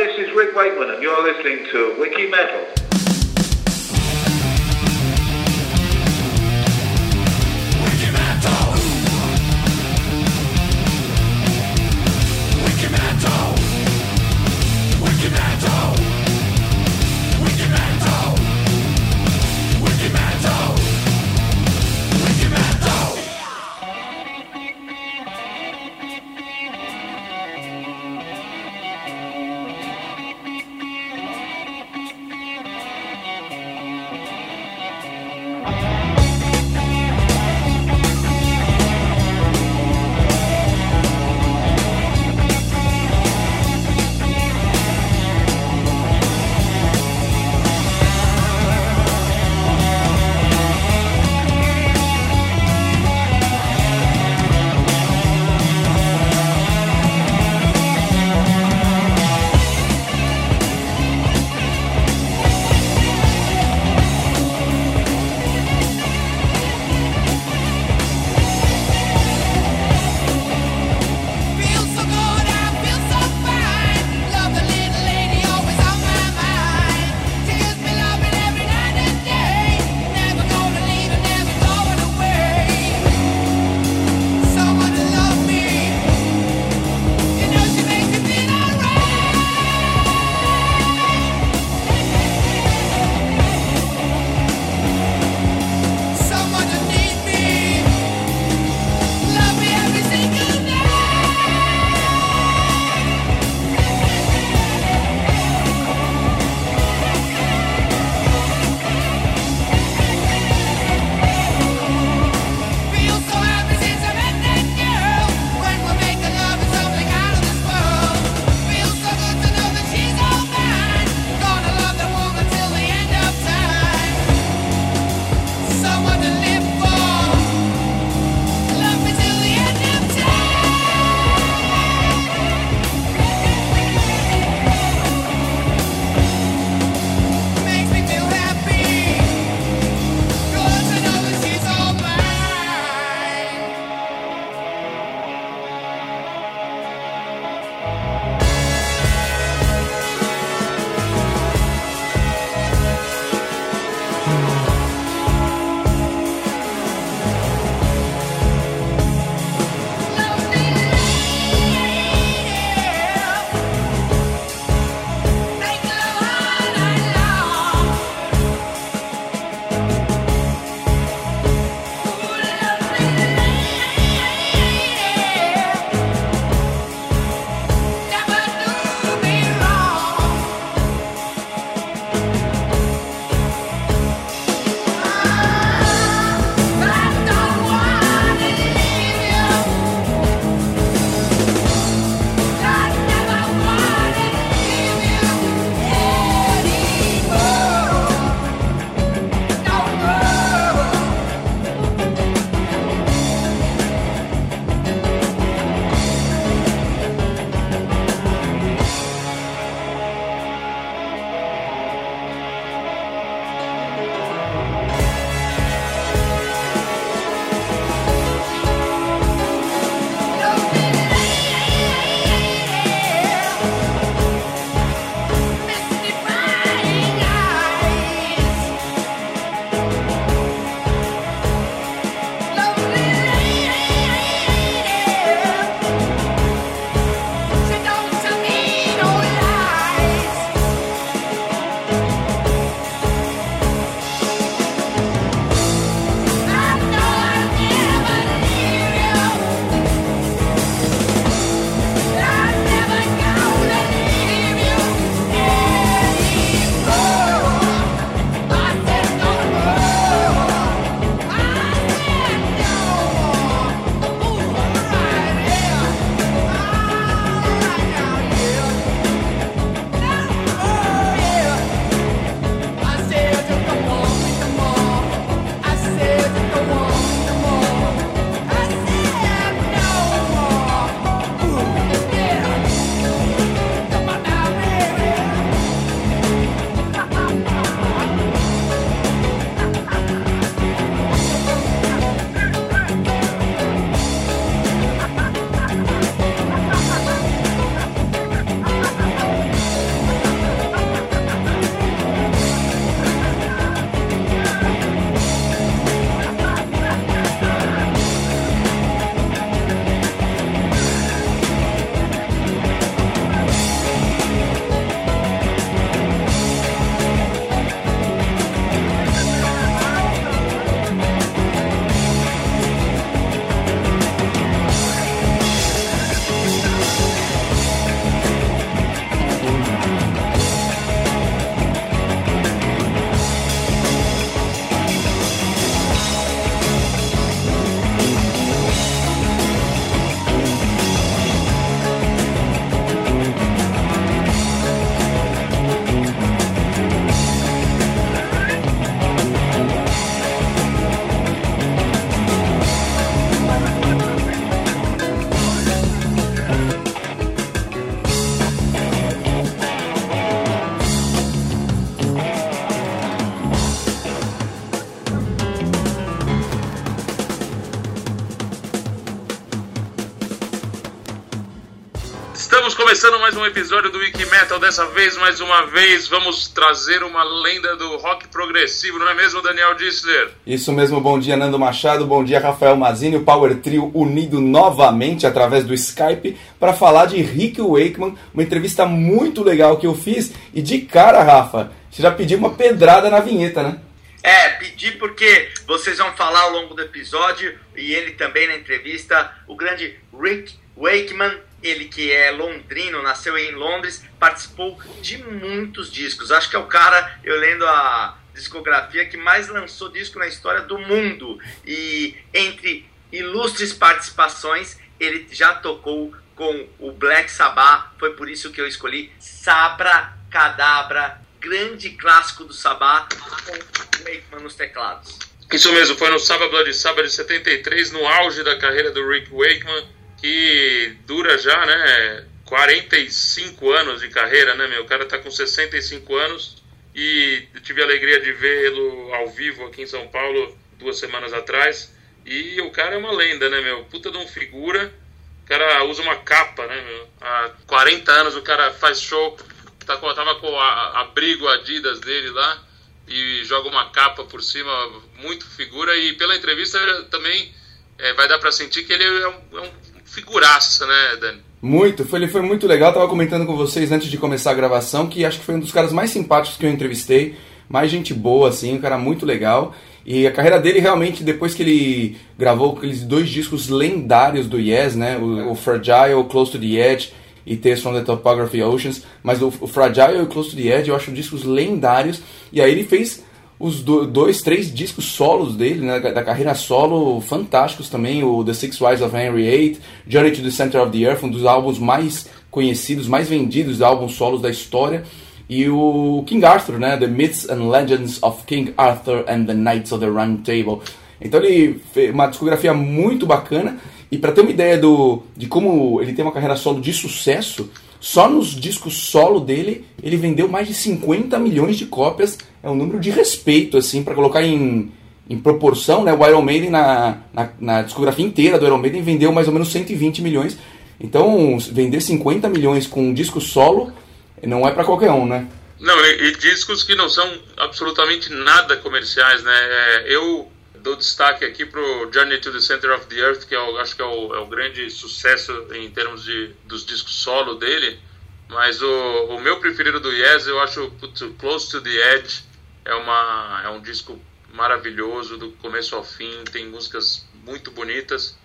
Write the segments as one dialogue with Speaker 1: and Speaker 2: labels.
Speaker 1: this is Rick Wakeman, and you're listening to Wiki Metal.
Speaker 2: Começando mais um episódio do Wiki Metal, dessa vez, mais uma vez, vamos trazer uma lenda do rock progressivo, não é mesmo, Daniel Dissler?
Speaker 3: Isso mesmo, bom dia, Nando Machado, bom dia, Rafael Mazini, o Power Trio unido novamente através do Skype para falar de Rick Wakeman, uma entrevista muito legal que eu fiz, e de cara, Rafa, você já pediu uma pedrada na vinheta, né?
Speaker 4: É, pedi porque vocês vão falar ao longo do episódio, e ele também na entrevista, o grande Rick Wakeman, ele que é londrino, nasceu em Londres, participou de muitos discos. Acho que é o cara, eu lendo a discografia, que mais lançou disco na história do mundo. E entre ilustres participações, ele já tocou com o Black Sabbath. Foi por isso que eu escolhi Sabra Cadabra, grande clássico do Sabbath, com Wakeman nos teclados.
Speaker 2: Isso mesmo, foi no Sábado Blood Sabbath de 73, no auge da carreira do Rick Wakeman que dura já, né, 45 anos de carreira, né, meu? O cara tá com 65 anos e eu tive a alegria de vê-lo ao vivo aqui em São Paulo duas semanas atrás. E o cara é uma lenda, né, meu? Puta de um figura. O cara usa uma capa, né, meu? Há 40 anos o cara faz show, tá tava com a, abrigo Adidas dele lá e joga uma capa por cima, muito figura. E pela entrevista também é, vai dar para sentir que ele é um, é um figuraça, né, Dani?
Speaker 3: Muito, foi, ele foi muito legal. tava comentando com vocês antes de começar a gravação que acho que foi um dos caras mais simpáticos que eu entrevistei, mais gente boa, assim, um cara muito legal. E a carreira dele realmente, depois que ele gravou aqueles dois discos lendários do Yes, né? O, o Fragile, Close to the Edge e Tales from the Topography Oceans. Mas o, o Fragile e Close to the Edge eu acho discos lendários. E aí ele fez os do, dois, três discos solos dele, né, da carreira solo, fantásticos também, o The Six Wives of Henry VIII, Journey to the Center of the Earth, um dos álbuns mais conhecidos, mais vendidos álbuns solos da história, e o King Arthur, né, The Myths and Legends of King Arthur and the Knights of the Round Table. Então ele fez uma discografia muito bacana, e para ter uma ideia do, de como ele tem uma carreira solo de sucesso, só nos discos solo dele ele vendeu mais de 50 milhões de cópias é um número de respeito, assim, para colocar em, em proporção, né? O Iron Maiden, na, na, na, discografia inteira do Iron Maiden, vendeu mais ou menos 120 milhões. Então, vender 50 milhões com um disco solo não é para qualquer um, né?
Speaker 2: Não, e, e, discos que não são absolutamente nada comerciais, né? É, eu dou destaque aqui pro Journey to the Center of the Earth, que é o, acho que é o, é o grande sucesso em termos de, dos discos solo dele. Mas o, o meu preferido do Yes, eu acho Close to the Edge é, uma, é um disco maravilhoso, do começo ao fim, tem músicas muito bonitas.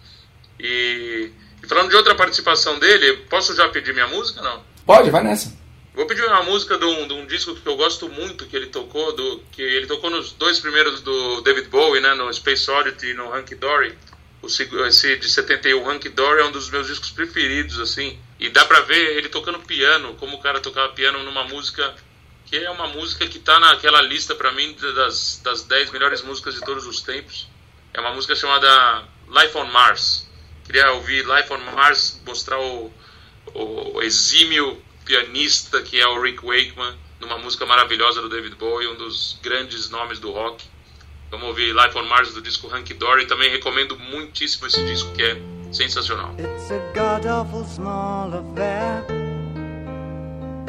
Speaker 2: E, e falando de outra participação dele, posso já pedir minha música não?
Speaker 3: Pode, vai nessa.
Speaker 2: Vou pedir uma música de um, de um, disco que eu gosto muito que ele tocou, do, que ele tocou nos dois primeiros do David Bowie, né, no Space Oddity e no Hunky Dory. O, esse de 71, Hunky Dory, é um dos meus discos preferidos, assim. E dá pra ver ele tocando piano, como o cara tocava piano numa música que é uma música que está naquela lista para mim das, das 10 melhores músicas de todos os tempos. É uma música chamada Life on Mars. Queria ouvir Life on Mars, mostrar o, o exímio pianista que é o Rick Wakeman, numa música maravilhosa do David Bowie, um dos grandes nomes do rock. Vamos ouvir Life on Mars do disco Hunky Dory. Também recomendo muitíssimo esse disco que é sensacional. It's a god awful small affair.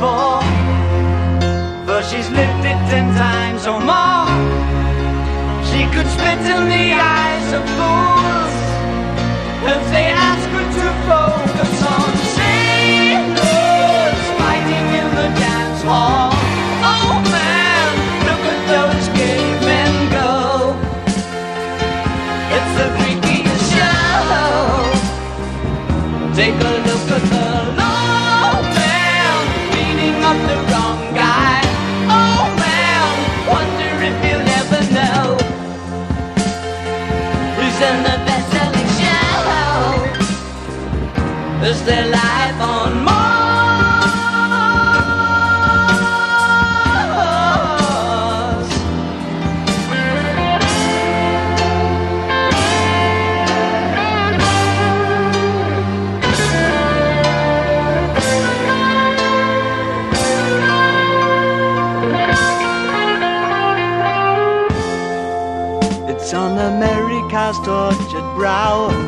Speaker 2: for For she's lived it ten times or more She could spit in the eyes of fools. If they ask her to focus their life on Mars.
Speaker 5: America's tortured brow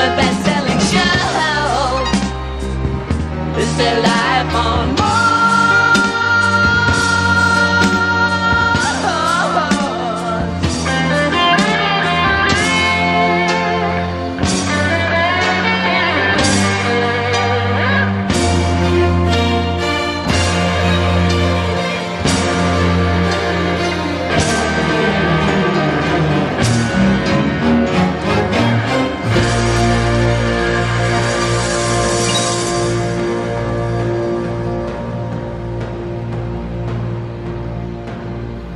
Speaker 5: the best-selling show? Is there life on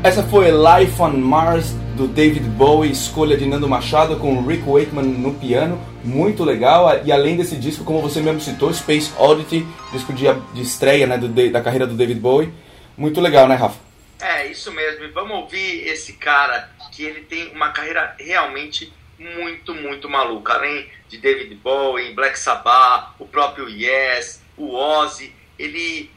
Speaker 3: Essa foi Life on Mars do David Bowie, escolha de Nando Machado com Rick Wakeman no piano, muito legal. E além desse disco, como você mesmo citou, Space Oddity, disco de, de estreia né, do, da carreira do David Bowie, muito legal, né, Rafa?
Speaker 4: É, isso mesmo. E vamos ouvir esse cara que ele tem uma carreira realmente muito, muito maluca. Além de David Bowie, Black Sabbath, o próprio Yes, o Ozzy, ele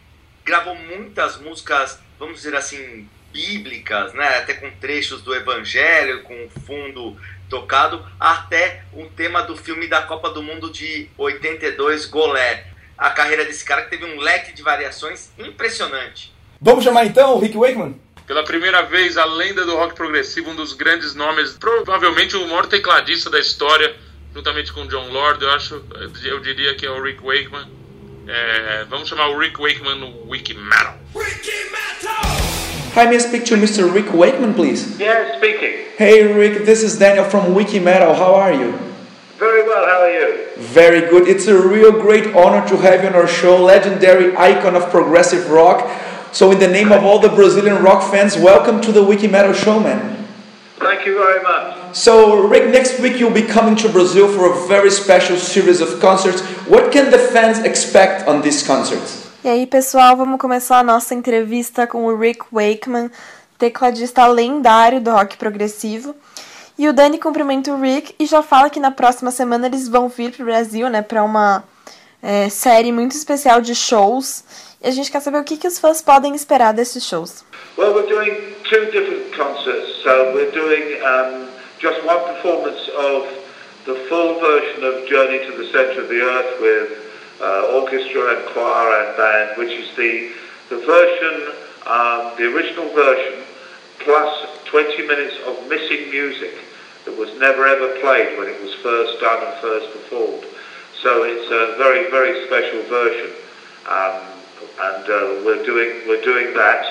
Speaker 4: gravou muitas músicas, vamos dizer assim, bíblicas, né? até com trechos do Evangelho, com fundo tocado, até um tema do filme da Copa do Mundo de 82, Golé. A carreira desse cara que teve um leque de variações impressionante.
Speaker 3: Vamos chamar então o Rick Wakeman?
Speaker 2: Pela primeira vez, a lenda do rock progressivo, um dos grandes nomes, provavelmente o maior tecladista da história, juntamente com John Lord, eu acho, eu diria que é o Rick Wakeman. É, vamos chamar o Rick Wakeman no Wiki Metal. Wiki
Speaker 6: Metal! Hi, may I speak to Mr. Rick Wakeman, please?
Speaker 1: Yeah, speaking.
Speaker 6: Hey, Rick, this is Daniel from Wiki Metal. How are you?
Speaker 1: Very well, how are you?
Speaker 6: Very good. It's a real great honor to have you on our show, legendary icon of progressive rock. So, in the name of all the Brazilian rock fans, welcome to the Wiki Metal Show, man.
Speaker 1: Thank you very much.
Speaker 6: So, Rick, next week you'll be coming to Brazil for a very special series of concerts. What can the fans expect on these concerts?
Speaker 7: E aí, pessoal, vamos começar a nossa entrevista com o Rick Wakeman, tecladista lendário do rock progressivo. E o Dani cumprimenta o Rick e já fala que na próxima semana eles vão vir para o Brasil, né, para uma é, série muito especial de shows. E a gente quer saber o que, que os fãs podem esperar desses shows.
Speaker 1: Well, we're doing two different concerts. So we're doing um, just one performance of the full version of Journey to the Center of the Earth with uh, orchestra and choir and band, which is the, the version, um, the original version, plus 20 minutes of missing music that was never ever played when it was first done and first performed. So it's a very, very special version. Um, and uh, we're doing we're doing that,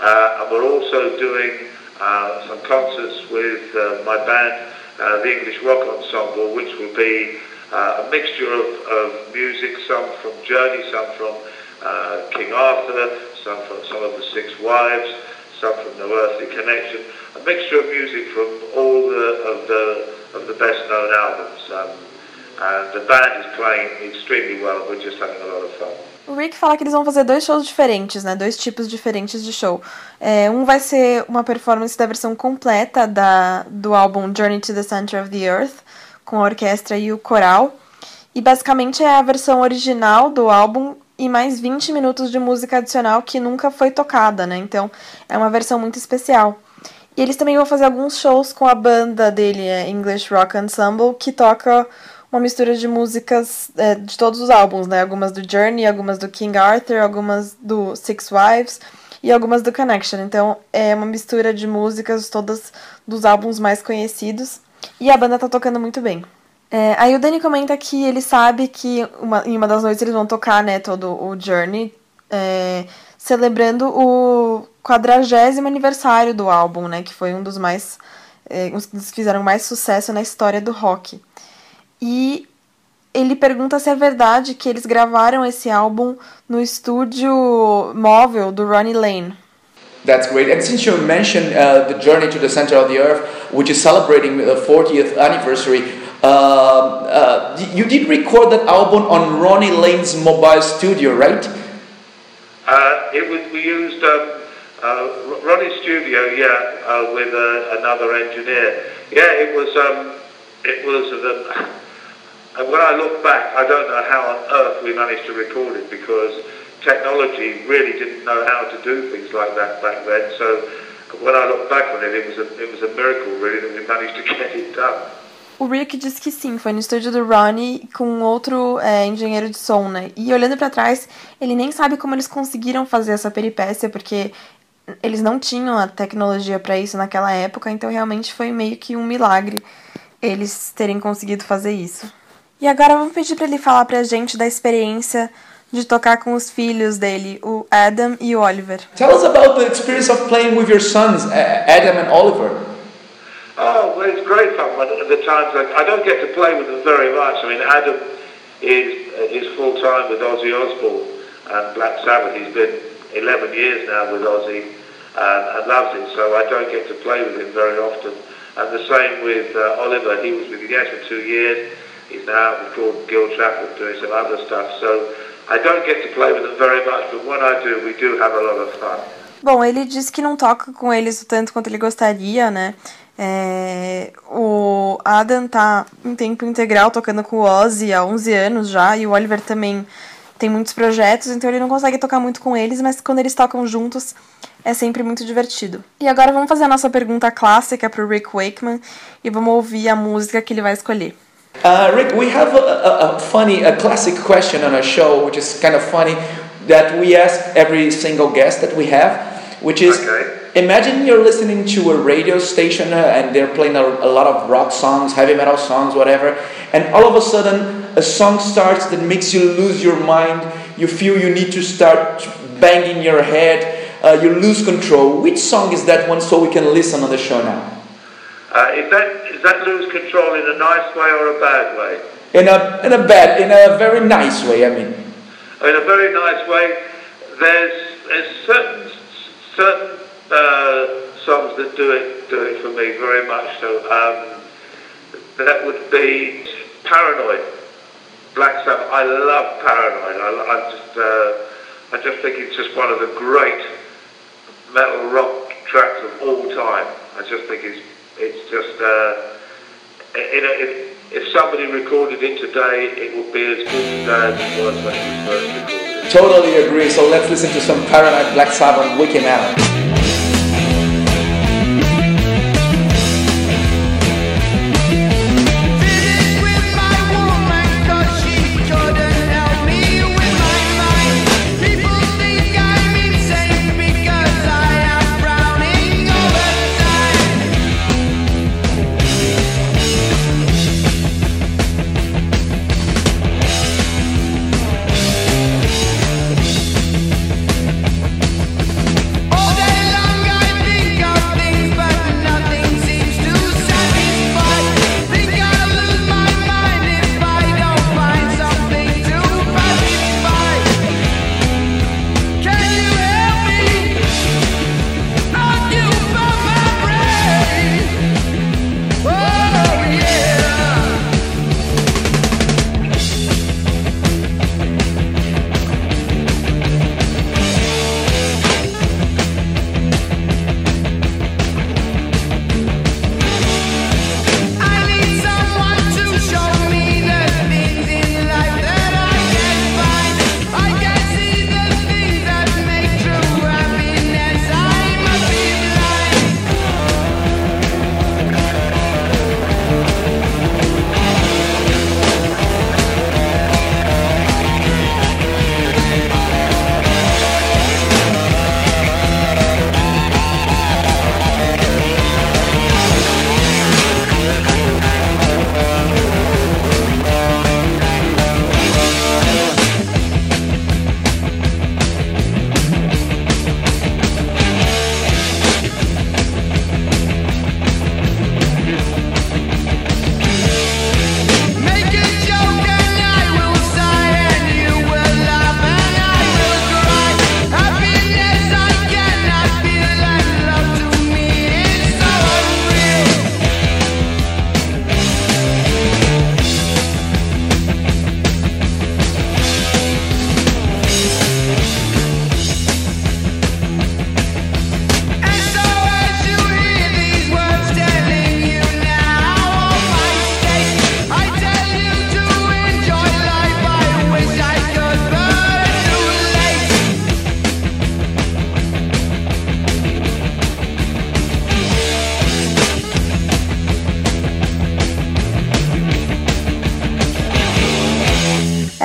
Speaker 1: uh, and we're also doing uh, some concerts with uh, my band, uh, the English Rock Ensemble, which will be a mixture of, of music, some from Journey, some from uh, King Arthur, some from some of the Six Wives, some from The Earthly Connection, a mixture of music from all the, of the of the best known albums. Um, and the band is playing extremely well, we're just having a lot of fun.
Speaker 7: O Rick fala que eles vão fazer dois shows diferentes, né? Dois tipos diferentes de show. É, um vai ser uma performance da versão completa da, do álbum Journey to the Center of the Earth, com a orquestra e o coral. E basicamente é a versão original do álbum e mais 20 minutos de música adicional que nunca foi tocada, né? Então é uma versão muito especial. E eles também vão fazer alguns shows com a banda dele, a English Rock Ensemble, que toca uma mistura de músicas é, de todos os álbuns, né? Algumas do Journey, algumas do King Arthur, algumas do Six Wives e algumas do Connection. Então é uma mistura de músicas todas dos álbuns mais conhecidos e a banda tá tocando muito bem. É, aí o Danny comenta que ele sabe que uma, em uma das noites eles vão tocar, né, todo o Journey, é, celebrando o quadragésimo aniversário do álbum, né, que foi um dos mais, é, um dos que fizeram mais sucesso na história do rock. E ele pergunta se é verdade que eles gravaram esse álbum no estúdio móvel do Ronnie Lane.
Speaker 6: That's great. And since you mentioned uh, the journey to the center of the earth, which is celebrating the 40th anniversary, uh, uh, you did record that album on Ronnie Lane's mobile studio, right?
Speaker 1: Uh, it was we used um, uh, Ronnie's studio, yeah, uh, with another engineer. Yeah, it was um, it was the. And when I look back, I don't know how on earth we managed to record it because technology really didn't know how to do things like that back then. So when I look back on it, it was a, it was a miracle really that we managed to get it done.
Speaker 7: O Rick diz que sim, foi no estúdio do Ronnie com outro é, engenheiro de som, né? E olhando para trás, ele nem sabe como eles conseguiram fazer essa peripécia, porque eles não tinham a tecnologia para isso naquela época, então realmente foi meio que um milagre eles terem conseguido fazer isso. E agora vamos pedir para ele falar pra gente da experiência de tocar com os filhos dele, o Adam e o Oliver.
Speaker 6: Tell us about the experience of playing with your sons, Adam and Oliver.
Speaker 1: Oh, well, it's great fun. But at the times, I, I don't get to play with them very much. I mean, Adam is is full time with Ozzy Osbourne and Black Sabbath. He's been 11 years now with Ozzy and, and loves it. So I don't get to play with him very often. And the same with uh, Oliver. He was with Yes for two years. He's now called Gil Trafford doing some other stuff. So I don't get to play with them very much, but when I do, we do have a lot of fun.
Speaker 7: Bom, ele disse que não toca com eles o tanto quanto ele gostaria, né? É, o Adam tá em tempo integral tocando com o Ozzy há 11 anos já, e o Oliver também tem muitos projetos, então ele não consegue tocar muito com eles, mas quando eles tocam juntos é sempre muito divertido. E agora vamos fazer a nossa pergunta clássica para o Rick Wakeman e vamos ouvir a música que ele vai escolher.
Speaker 6: Uh, Rick, we have a, a, a, funny, a classic question on our show, which is kind of funny, that we ask every single guest that we have, which is okay. imagine you're listening to a radio station uh, and they're playing a, a, lot of rock songs, heavy metal songs, whatever, and all of a sudden a song starts that makes you lose your mind, you feel you need to start banging your head, uh, you lose control. Which song is that one so we can listen on the show now?
Speaker 1: Uh, is that is that lose control in a nice way or a bad way?
Speaker 6: In a in a bad in a very nice way. I mean.
Speaker 1: In a very nice way. There's there's certain certain uh, songs that do it do it for me very much. So um, that would be Paranoid. Black Sabbath. I love Paranoid. I, I just uh, I just think it's just one of the great metal rock tracks of all time. I just think it's it's just, uh, you know, if, if somebody recorded it today, it would be as good as it was when it was first recorded.
Speaker 6: Totally agree. So let's listen to some Paranoid Black Sabbath Wiki Man.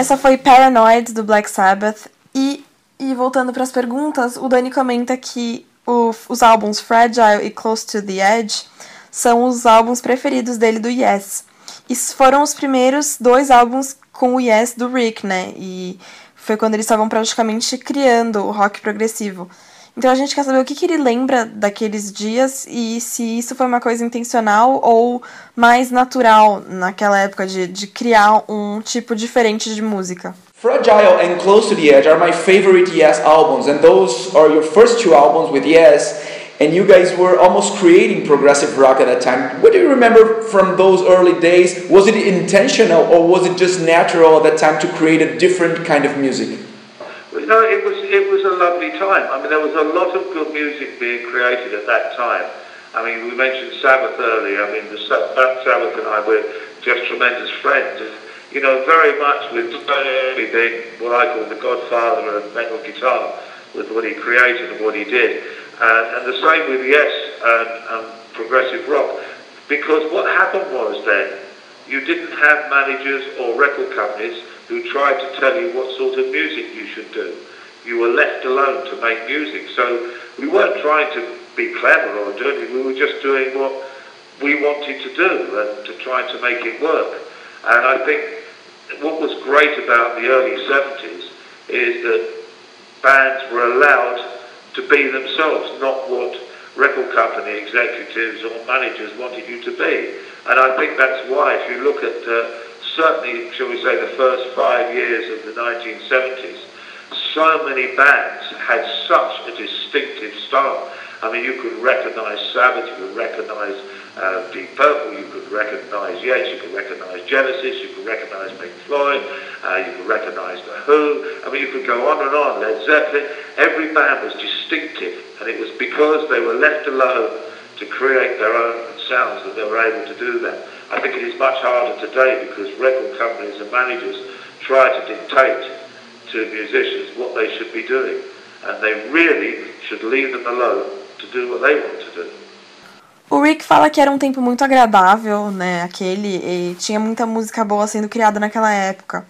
Speaker 7: Essa foi Paranoid do Black Sabbath. E, e voltando para as perguntas, o Dani comenta que o, os álbuns Fragile e Close to the Edge são os álbuns preferidos dele do Yes. E foram os primeiros dois álbuns com o Yes do Rick, né? E foi quando eles estavam praticamente criando o rock progressivo. Então a gente quer saber o que, que ele lembra daqueles dias e se isso foi uma coisa intencional ou mais natural naquela época de, de criar um tipo diferente de música.
Speaker 6: Fragile and Close to the Edge are my favorite Yes albums, and those are your first two albums with Yes. And you guys were almost creating progressive rock at that time. What do you remember from those early days? Was it intentional or was it just natural at that time to create a different kind of music?
Speaker 1: No, it was it was a lovely time. I mean, there was a lot of good music being created at that time. I mean, we mentioned Sabbath earlier. I mean, the Sabbath and I were just tremendous friends. You know, very much with being what I call the godfather of metal guitar, with what he created and what he did, and, and the same with Yes and, and progressive rock. Because what happened was then, you didn't have managers or record companies who tried to tell you what sort of music you should do. You were left alone to make music. So we weren't trying to be clever or anything. We were just doing what we wanted to do and to try to make it work. And I think what was great about the early 70s is that bands were allowed to be themselves, not what record company executives or managers wanted you to be. And I think that's why, if you look at uh, certainly, shall we say, the first five years of the 1970s, so many bands had such a distinctive style. I mean, you could recognise Sabbath, you could recognise uh, Deep Purple, you could recognise Yes, you could recognise Genesis, you could recognise Pink Floyd, uh, you could recognise The Who. I mean, you could go on and on. Led Zeppelin. Every band was distinctive, and it was because they were left alone to create their own sounds that they were able to do that. I think it is much harder today because record companies and managers try to dictate to musicians what they should be doing. And they really should leave them alone to do what they want to do.
Speaker 7: O Rick fala que era um tempo muito agradável, né? Aquele, e tinha muita música boa sendo criada naquela época.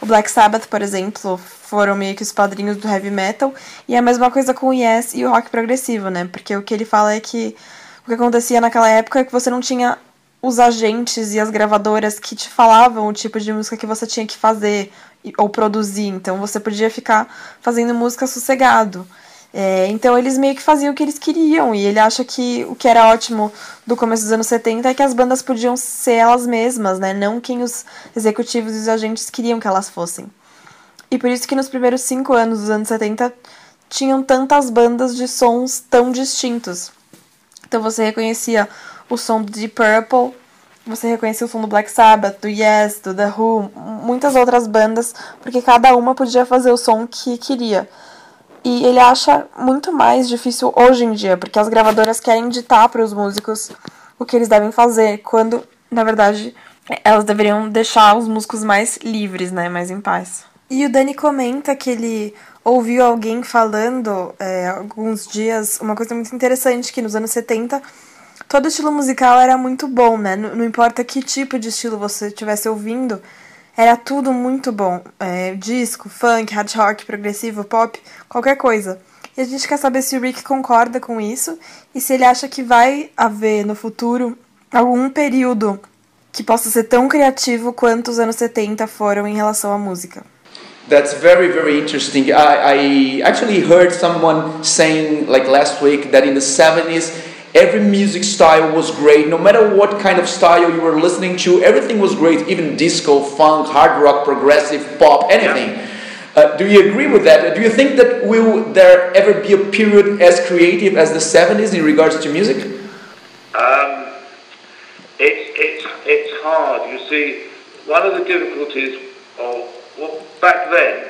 Speaker 7: O Black Sabbath, por exemplo, foram meio que os padrinhos do heavy metal, e é a mesma coisa com o Yes e o rock progressivo, né? Porque o que ele fala é que o que acontecia naquela época é que você não tinha os agentes e as gravadoras que te falavam o tipo de música que você tinha que fazer ou produzir. Então você podia ficar fazendo música sossegado. É, então eles meio que faziam o que eles queriam. E ele acha que o que era ótimo do começo dos anos 70 é que as bandas podiam ser elas mesmas, né? Não quem os executivos e os agentes queriam que elas fossem. E por isso que nos primeiros cinco anos dos anos 70 tinham tantas bandas de sons tão distintos. Então você reconhecia o som do Deep Purple, você reconhecia o som do Black Sabbath, do Yes, do The Who, muitas outras bandas, porque cada uma podia fazer o som que queria. E ele acha muito mais difícil hoje em dia, porque as gravadoras querem ditar para os músicos o que eles devem fazer, quando, na verdade, elas deveriam deixar os músicos mais livres, né, mais em paz. E o Dani comenta que ele ouviu alguém falando é, alguns dias uma coisa muito interessante, que nos anos 70 todo estilo musical era muito bom, né? Não, não importa que tipo de estilo você estivesse ouvindo, era tudo muito bom. É, disco, funk, hard rock, progressivo, pop, qualquer coisa. E a gente quer saber se o Rick concorda com isso e se ele acha que vai haver no futuro algum período que possa ser tão criativo quanto os anos 70 foram em relação à música.
Speaker 6: That's very, very interesting. I, I actually heard someone saying, like last week, that in the 70s, Every music style was great. No matter what kind of style you were listening to, everything was great. Even disco, funk, hard rock, progressive, pop, anything. Uh, do you agree with that? Do you think that will there ever be a period as creative as the 70s in regards to music?
Speaker 1: Um, it's, it's, it's hard. You see, one of the difficulties of well, back then,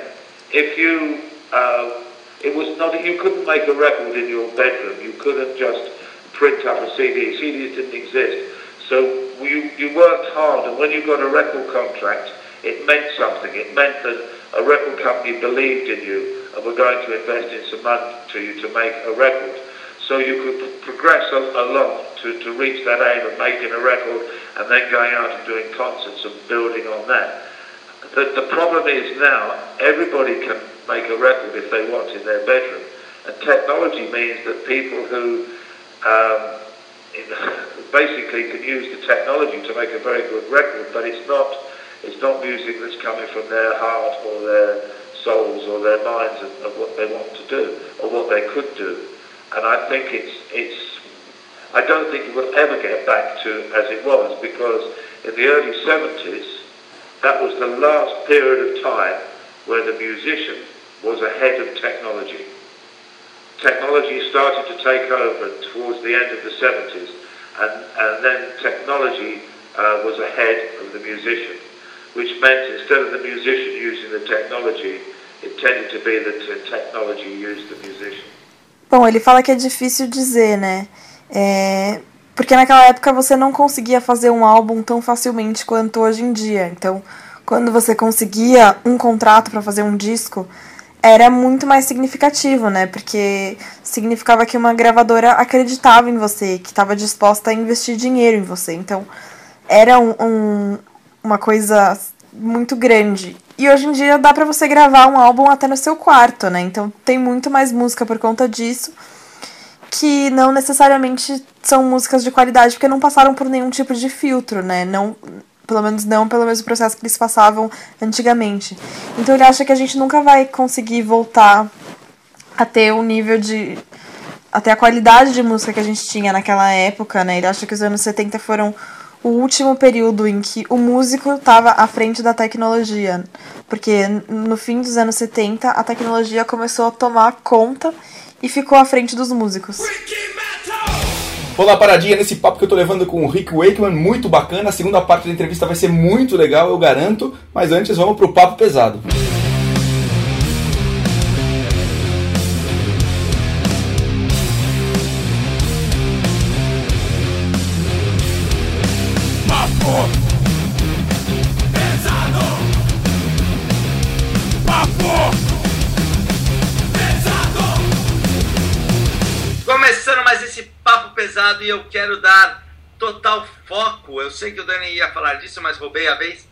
Speaker 1: if you, uh, it was not, you couldn't make a record in your bedroom. You couldn't just print up a CD. CDs didn't exist. So you, you worked hard, and when you got a record contract, it meant something. It meant that a record company believed in you and were going to invest in some money to you to make a record. So you could progress along to, to reach that aim of making a record and then going out and doing concerts and building on that. the, the problem is now everybody can make a record if they want in their bedroom. And technology means that people who um, basically can use the technology to make a very good record, but it's not it's not music that's coming from their heart or their souls or their minds of, of what they want to do or what they could do. And I think it's it's I don't think it will ever get back to as it was because in the early 70s that was the last period of time where the musician was ahead of technology. Technology started to take over towards the end of the 70s and, and then technology uh, was ahead of the musician, which meant instead of the musician using the technology, it tended to be that the technology used the musician.
Speaker 7: Bom, ele fala que é difícil dizer, né? É, porque naquela época você não conseguia fazer um álbum tão facilmente quanto hoje em dia. Então, quando você conseguia um contrato para fazer um disco, era muito mais significativo, né? Porque significava que uma gravadora acreditava em você, que estava disposta a investir dinheiro em você. Então, era um, um, uma coisa muito grande. E hoje em dia dá para você gravar um álbum até no seu quarto, né? Então, tem muito mais música por conta disso, que não necessariamente são músicas de qualidade, porque não passaram por nenhum tipo de filtro, né? Não pelo menos não pelo mesmo processo que eles passavam antigamente. Então ele acha que a gente nunca vai conseguir voltar a ter o nível de. até a qualidade de música que a gente tinha naquela época, né? Ele acha que os anos 70 foram o último período em que o músico estava à frente da tecnologia. Porque no fim dos anos 70 a tecnologia começou a tomar conta e ficou à frente dos músicos.
Speaker 3: Vou dar paradinha nesse papo que eu tô levando com o Rick Wakeman, muito bacana. A segunda parte da entrevista vai ser muito legal, eu garanto. Mas antes vamos pro papo pesado.
Speaker 4: E eu quero dar total foco. Eu sei que o Dani ia falar disso, mas roubei a vez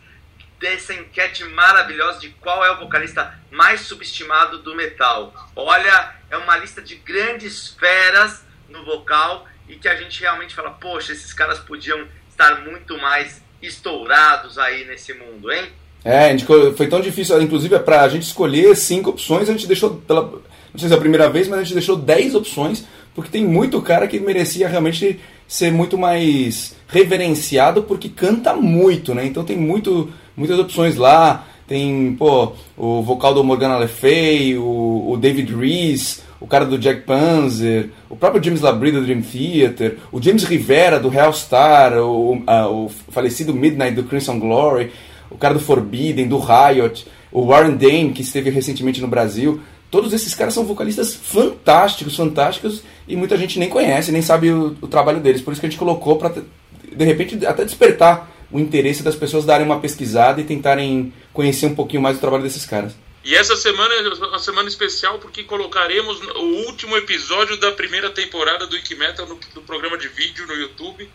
Speaker 4: dessa enquete maravilhosa de qual é o vocalista mais subestimado do metal. Olha, é uma lista de grandes feras no vocal e que a gente realmente fala, poxa, esses caras podiam estar muito mais estourados aí nesse mundo, hein?
Speaker 3: É, gente, foi tão difícil, inclusive, para a gente escolher cinco opções, a gente deixou, pela, não sei se é a primeira vez, mas a gente deixou dez opções porque tem muito cara que merecia realmente ser muito mais reverenciado porque canta muito, né? Então tem muito, muitas opções lá. Tem, pô, o vocal do Morgana Le Fay, o, o David Reese, o cara do Jack Panzer, o próprio James Labrie do Dream Theater, o James Rivera do Hellstar, o, a, o falecido Midnight do Crimson Glory, o cara do Forbidden, do Riot, o Warren Dane, que esteve recentemente no Brasil. Todos esses caras são vocalistas fantásticos, fantásticos, e muita gente nem conhece, nem sabe o, o trabalho deles. Por isso que a gente colocou para, de repente, até despertar o interesse das pessoas darem uma pesquisada e tentarem conhecer um pouquinho mais o trabalho desses caras.
Speaker 2: E essa semana é uma semana especial porque colocaremos o último episódio da primeira temporada do Wikimetal no, no programa de vídeo no YouTube.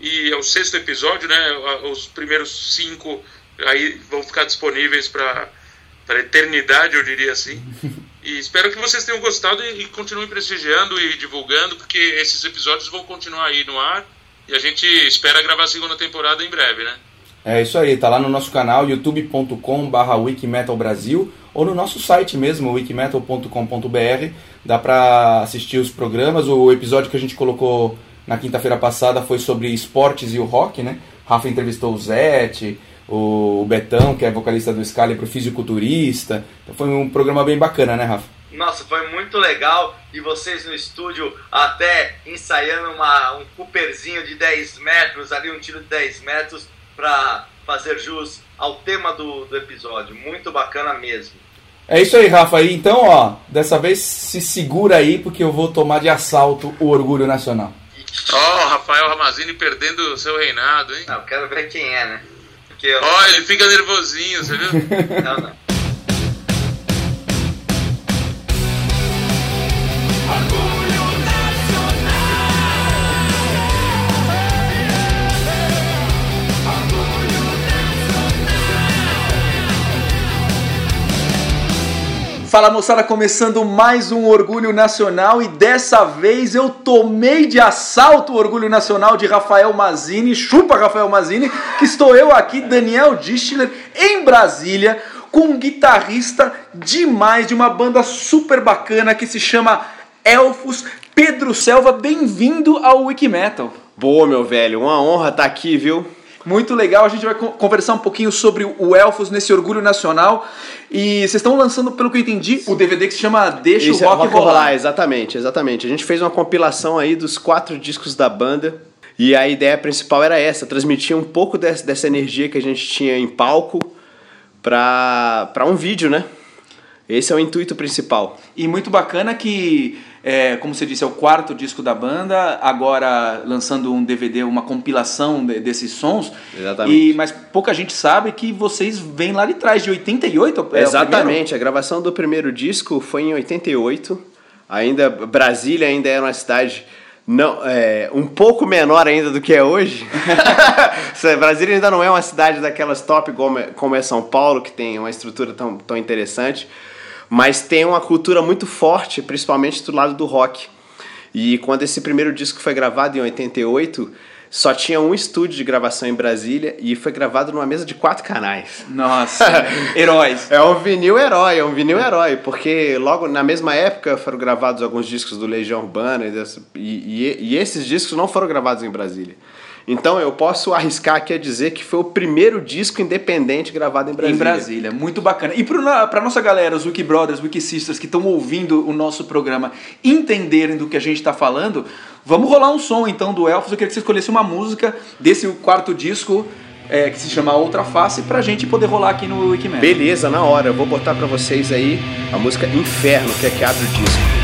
Speaker 2: E é o sexto episódio, né? Os primeiros cinco aí vão ficar disponíveis para a eternidade, eu diria assim. E espero que vocês tenham gostado e, e continuem prestigiando e divulgando, porque esses episódios vão continuar aí no ar. E a gente espera gravar a segunda temporada em breve, né?
Speaker 3: É isso aí, tá lá no nosso canal youtube.com/barra wikimetalbrasil ou no nosso site mesmo, wikimetal.com.br. Dá para assistir os programas. O episódio que a gente colocou na quinta-feira passada foi sobre esportes e o rock, né? Rafa entrevistou o Zete, o Betão, que é vocalista do o fisiculturista. Então foi um programa bem bacana, né, Rafa?
Speaker 4: Nossa, foi muito legal. E vocês no estúdio até ensaiando uma, um Cooperzinho de 10 metros, ali um tiro de 10 metros, para fazer jus ao tema do, do episódio. Muito bacana mesmo.
Speaker 3: É isso aí, Rafa. E então, ó, dessa vez se segura aí, porque eu vou tomar de assalto o orgulho nacional.
Speaker 2: Ó, oh, Rafael Ramazini perdendo o seu reinado, hein?
Speaker 4: Não, quero ver quem é, né?
Speaker 2: Ó, oh, ele fica nervosinho, você viu?
Speaker 4: não, não.
Speaker 6: Fala moçada, começando mais um Orgulho Nacional e dessa vez eu tomei de assalto o Orgulho Nacional de Rafael Mazini, chupa Rafael Mazini, que estou eu aqui, Daniel Distler, em Brasília, com um guitarrista demais de uma banda super bacana que se chama Elfos, Pedro Selva, bem-vindo ao Wikimetal.
Speaker 8: Boa, meu velho, uma honra estar aqui, viu?
Speaker 6: Muito legal, a gente vai conversar um pouquinho sobre o Elfos nesse Orgulho Nacional. E vocês estão lançando, pelo que eu entendi, o DVD que se chama Deixa
Speaker 8: Isso
Speaker 6: o Rock,
Speaker 8: é rock
Speaker 6: rolar.
Speaker 8: rolar. Exatamente, exatamente. A gente fez uma compilação aí dos quatro discos da banda. E a ideia principal era essa, transmitir um pouco dessa, dessa energia que a gente tinha em palco para um vídeo, né? Esse é o intuito principal.
Speaker 6: E muito bacana que, é, como você disse, é o quarto disco da banda, agora lançando um DVD, uma compilação de, desses sons.
Speaker 8: Exatamente.
Speaker 6: E, mas pouca gente sabe que vocês vêm lá de trás, de 88 é?
Speaker 8: Exatamente, a gravação do primeiro disco foi em 88. Ainda Brasília ainda era uma cidade não, é, um pouco menor ainda do que é hoje. Brasília ainda não é uma cidade daquelas top como é, como é São Paulo, que tem uma estrutura tão, tão interessante, mas tem uma cultura muito forte, principalmente do lado do rock. E quando esse primeiro disco foi gravado em 88, só tinha um estúdio de gravação em Brasília e foi gravado numa mesa de quatro canais.
Speaker 6: Nossa, heróis.
Speaker 8: É um vinil herói, é um vinil herói, porque logo na mesma época foram gravados alguns discos do Legião Urbana e, e, e esses discos não foram gravados em Brasília. Então eu posso arriscar aqui a dizer que foi o primeiro disco independente gravado em Brasília.
Speaker 6: Em Brasília, muito bacana. E para nossa galera, os Wiki Brothers, Wiki Sisters que estão ouvindo o nosso programa entenderem do que a gente está falando, vamos rolar um som então do Elfos. Eu queria que você escolhesse uma música desse quarto disco. É, que se chama Outra Face, pra gente poder rolar aqui no Wikimedia.
Speaker 8: Beleza, na hora. Eu vou botar pra vocês aí a música Inferno, que é que abre o disco.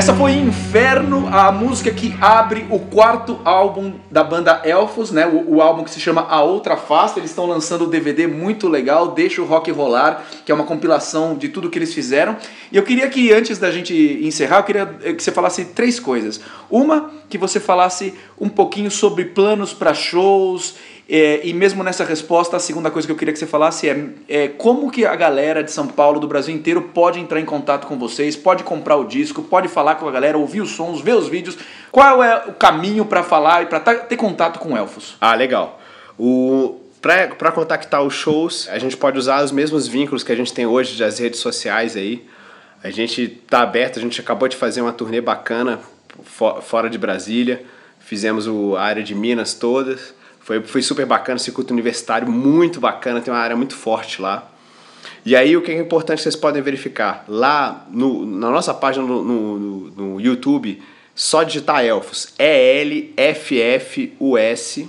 Speaker 6: Essa foi Inferno, a música que abre o quarto álbum da banda Elfos, né? O, o álbum que se chama A Outra Face. Eles estão lançando o um DVD muito legal, Deixa o Rock Rolar, que é uma compilação de tudo que eles fizeram. E eu queria que, antes da gente encerrar, eu queria que você falasse três coisas. Uma, que você falasse um pouquinho sobre planos para shows é, e mesmo nessa resposta, a segunda coisa que eu queria que você falasse é, é, como que a galera de São Paulo, do Brasil inteiro, pode entrar em contato com vocês, pode comprar o disco, pode falar com a galera, ouvir os sons, ver os vídeos. Qual é o caminho para falar e para ter contato com Elfos?
Speaker 9: Ah, legal. O, para contactar os shows, a gente pode usar os mesmos vínculos que a gente tem hoje das redes sociais aí. A gente tá aberto, a gente acabou de fazer uma turnê bacana fora de Brasília. Fizemos o, a área de Minas todas. Foi, foi super bacana, circuito universitário muito bacana, tem uma área muito forte lá. E aí o que é importante vocês podem verificar, lá no, na nossa página no, no, no YouTube, só digitar Elfos, E-L-F-F-U-S.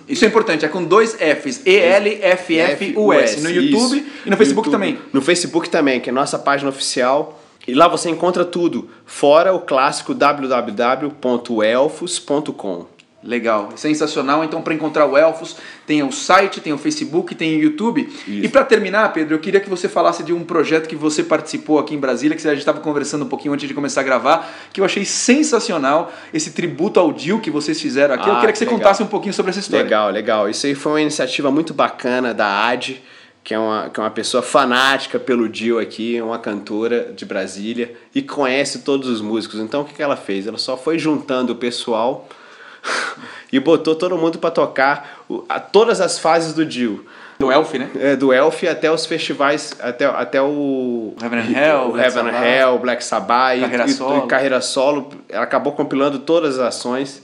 Speaker 6: Isso é importante, é com dois Fs, E-L-F-F-U-S, no YouTube Isso. e no Facebook
Speaker 9: YouTube.
Speaker 6: também.
Speaker 9: No Facebook também, que é a nossa página oficial. E lá você encontra tudo, fora o clássico www.elfos.com.
Speaker 6: Legal, sensacional. Então, para encontrar o Elfos, tem o site, tem o Facebook, tem o YouTube. Isso. E para terminar, Pedro, eu queria que você falasse de um projeto que você participou aqui em Brasília, que a gente estava conversando um pouquinho antes de começar a gravar, que eu achei sensacional, esse tributo ao Dio que vocês fizeram aqui. Ah, eu queria que você legal. contasse um pouquinho sobre essa história.
Speaker 9: Legal, legal. Isso aí foi uma iniciativa muito bacana da AD, que é uma, que é uma pessoa fanática pelo Dio aqui, uma cantora de Brasília e conhece todos os músicos. Então, o que ela fez? Ela só foi juntando o pessoal e botou todo mundo para tocar a, todas as fases do Dio.
Speaker 6: Do Elf, né?
Speaker 9: É, do Elf até os festivais, até, até o.
Speaker 6: Heaven and Hell,
Speaker 9: o Heaven and Hell, Black Sabbath
Speaker 6: carreira
Speaker 9: e,
Speaker 6: solo.
Speaker 9: e carreira solo. Ela acabou compilando todas as ações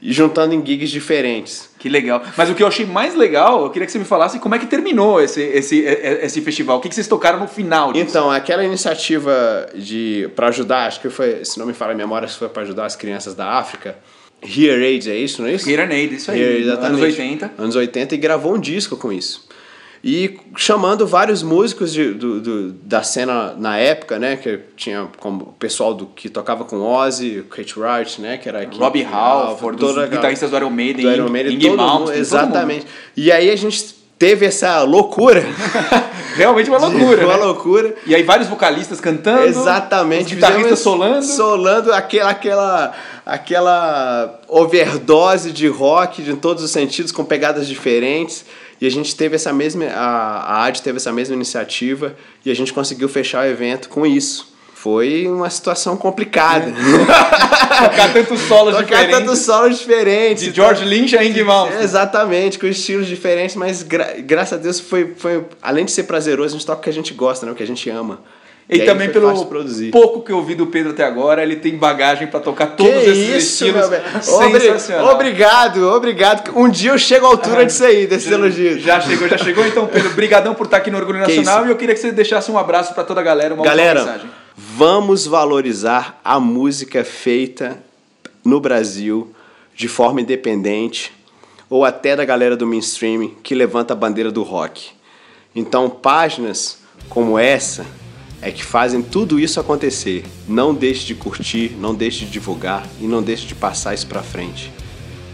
Speaker 9: e juntando em gigs diferentes.
Speaker 6: Que legal. Mas o que eu achei mais legal, eu queria que você me falasse como é que terminou esse, esse, esse festival. O que, que vocês tocaram no final
Speaker 9: disso? Então, aquela iniciativa de para ajudar, acho que foi, se não me fala a memória, se foi para ajudar as crianças da África Hear Aid, é isso, não é isso?
Speaker 6: Hear Aid, isso aí. Anos 80.
Speaker 9: Anos 80 e gravou um disco com isso. E chamando vários músicos de, do, do, da cena na época, né? Que tinha como o pessoal do, que tocava com Ozzy, Kate Wright, né? Que era aqui,
Speaker 6: Robbie Halford, todos guitarristas do Iron Maiden, do Iron Maiden Ing,
Speaker 9: mundo, exatamente. E aí a gente teve essa loucura.
Speaker 6: Realmente uma loucura.
Speaker 9: uma
Speaker 6: né?
Speaker 9: loucura.
Speaker 6: E aí vários vocalistas cantando.
Speaker 9: Exatamente.
Speaker 6: Guitarristas solando.
Speaker 9: Solando aquela, aquela, aquela overdose de rock de todos os sentidos, com pegadas diferentes. E a gente teve essa mesma. A, a AD teve essa mesma iniciativa e a gente conseguiu fechar o evento com isso. Foi uma situação complicada.
Speaker 6: Tocar tantos solos
Speaker 9: Tocar
Speaker 6: diferentes.
Speaker 9: tantos solos diferentes.
Speaker 6: De George Lynch a Ing Malmsteen.
Speaker 9: Exatamente, com estilos diferentes, mas gra graças a Deus foi, foi. Além de ser prazeroso, a gente toca o que a gente gosta, né? o que a gente ama.
Speaker 6: E, e também pelo pouco que eu vi do Pedro até agora, ele tem bagagem para tocar todos que esses isso, estilos.
Speaker 9: Sensacional. Obrigado, obrigado. Um dia eu chego à altura ah, disso aí, desses elogios.
Speaker 6: Já chegou, já chegou. Então, Pedro, brigadão por estar aqui no Orgulho Nacional e eu queria que você deixasse um abraço para toda a galera, uma
Speaker 9: galera,
Speaker 6: mensagem.
Speaker 9: Vamos valorizar a música feita no Brasil de forma independente ou até da galera do mainstream que levanta a bandeira do rock. Então, páginas como essa é que fazem tudo isso acontecer. Não deixe de curtir, não deixe de divulgar e não deixe de passar isso para frente.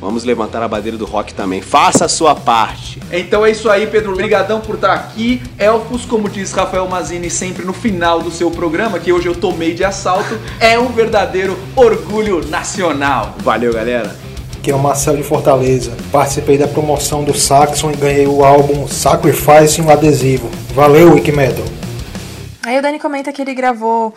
Speaker 9: Vamos levantar a bandeira do rock também. Faça a sua parte.
Speaker 6: Então é isso aí, Pedro. Obrigadão por estar aqui. Elfos, como diz Rafael Mazini sempre no final do seu programa, que hoje eu tomei de assalto, é um verdadeiro orgulho nacional.
Speaker 9: Valeu, galera.
Speaker 10: Aqui é o Marcelo de Fortaleza. Participei da promoção do Saxon e ganhei o álbum Sacrifice e um adesivo. Valeu, Wikimetal.
Speaker 7: Aí o Dani comenta que ele gravou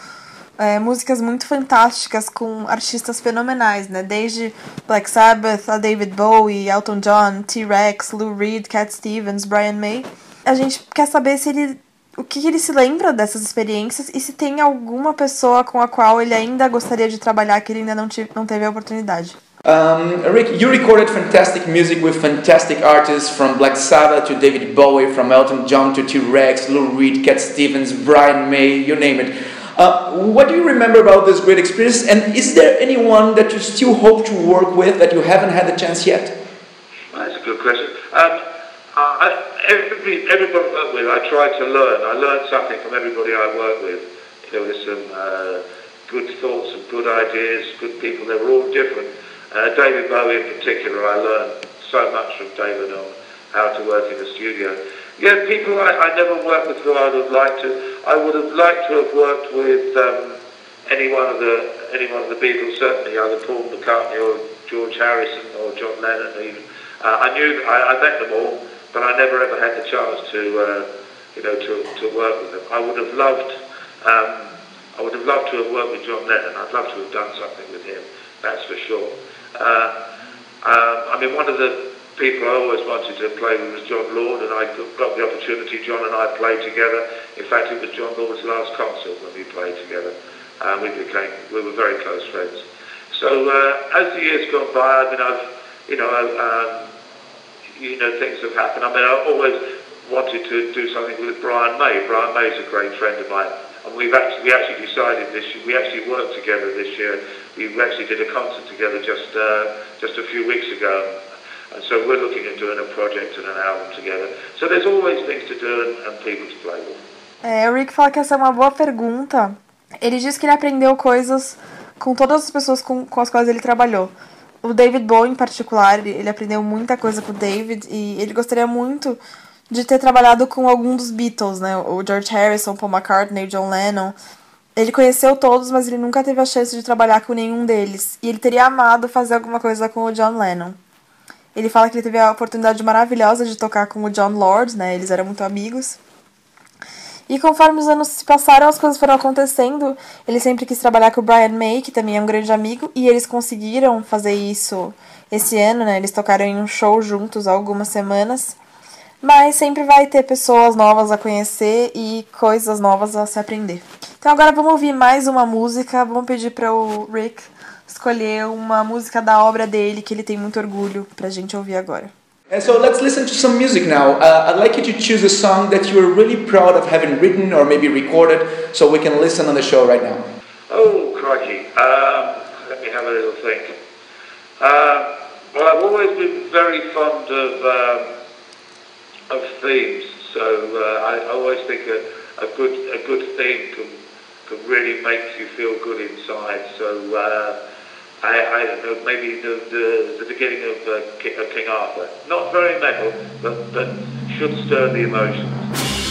Speaker 7: é, músicas muito fantásticas com artistas fenomenais, né? Desde Black Sabbath, a David Bowie, Elton John, T-Rex, Lou Reed, Cat Stevens, Brian May. A gente quer saber se ele o que ele se lembra dessas experiências e se tem alguma pessoa com a qual ele ainda gostaria de trabalhar que ele ainda não, tive, não teve a oportunidade.
Speaker 6: Um, Rick, you recorded fantastic music with fantastic artists from Black Sabbath to David Bowie, from Elton John to T-Rex, Lou Reed, Cat Stevens, Brian May, you name it. Uh, what do you remember about this great experience? And is there anyone that you still hope to work with that you haven't had the chance yet?
Speaker 1: That's a good question. Um, I, every, everybody I work with, I try to learn. I learn something from everybody I work with. There were some uh, good thoughts and good ideas, good people. They were all different. Uh, David Bowie in particular, I learned so much from David on how to work in the studio. Yeah, people I, I never worked with who I would have liked to. I would have liked to have worked with um, any one of the any one of the Beatles, certainly either Paul McCartney or George Harrison or John Lennon. Even uh, I knew I, I met them all, but I never ever had the chance to uh, you know to, to work with them. I would have loved um, I would have loved to have worked with John Lennon. I'd love to have done something with him. That's for sure. Uh, um, I mean, one of the people I always wanted to play with was John Lord, and I got the opportunity. John and I played together. In fact, it was John Lord's last concert when we played together. and we became we were very close friends. So uh, as the years gone by, I mean, I've you know, um, you know, things have happened. I mean, I always wanted to do something with Brian May. Brian May is a great friend of mine, and we've actually we actually decided this. year. We actually worked together this year. We actually did a concert together just uh, just a few weeks ago. And so we're looking at doing a project and an album together. So there's always things to do and, and people to play with.
Speaker 7: É, o Rick fala que essa é uma boa pergunta. Ele diz que ele aprendeu coisas com todas as pessoas com, com as quais ele trabalhou. O David Bowie, em particular, ele aprendeu muita coisa com o David e ele gostaria muito de ter trabalhado com algum dos Beatles, né? O George Harrison, Paul McCartney, John Lennon. Ele conheceu todos, mas ele nunca teve a chance de trabalhar com nenhum deles. E ele teria amado fazer alguma coisa com o John Lennon. Ele fala que ele teve a oportunidade maravilhosa de tocar com o John Lord, né? Eles eram muito amigos. E conforme os anos se passaram, as coisas foram acontecendo. Ele sempre quis trabalhar com o Brian May, que também é um grande amigo, e eles conseguiram fazer isso esse ano, né? Eles tocaram em um show juntos há algumas semanas. Mas sempre vai ter pessoas novas a conhecer e coisas novas a se aprender. Então agora vamos ouvir mais uma música. Vamos pedir para o Rick escolher uma música da obra dele que ele tem muito orgulho pra gente ouvir agora.
Speaker 6: And so let's listen to some music now. Uh, I'd like you to choose a song that you are really proud of having written or maybe recorded so we can listen on the show right now.
Speaker 1: Oh, crikey. Um, let me have a little think. Uh, well, I've always been very fond of, um, of themes, so uh, I, I always think a, a, good, a good theme can, can really make you feel good inside. So uh, I, I don't know, maybe the, the, the beginning of, uh, King, of King Arthur. Not very metal, but, but should stir the emotions.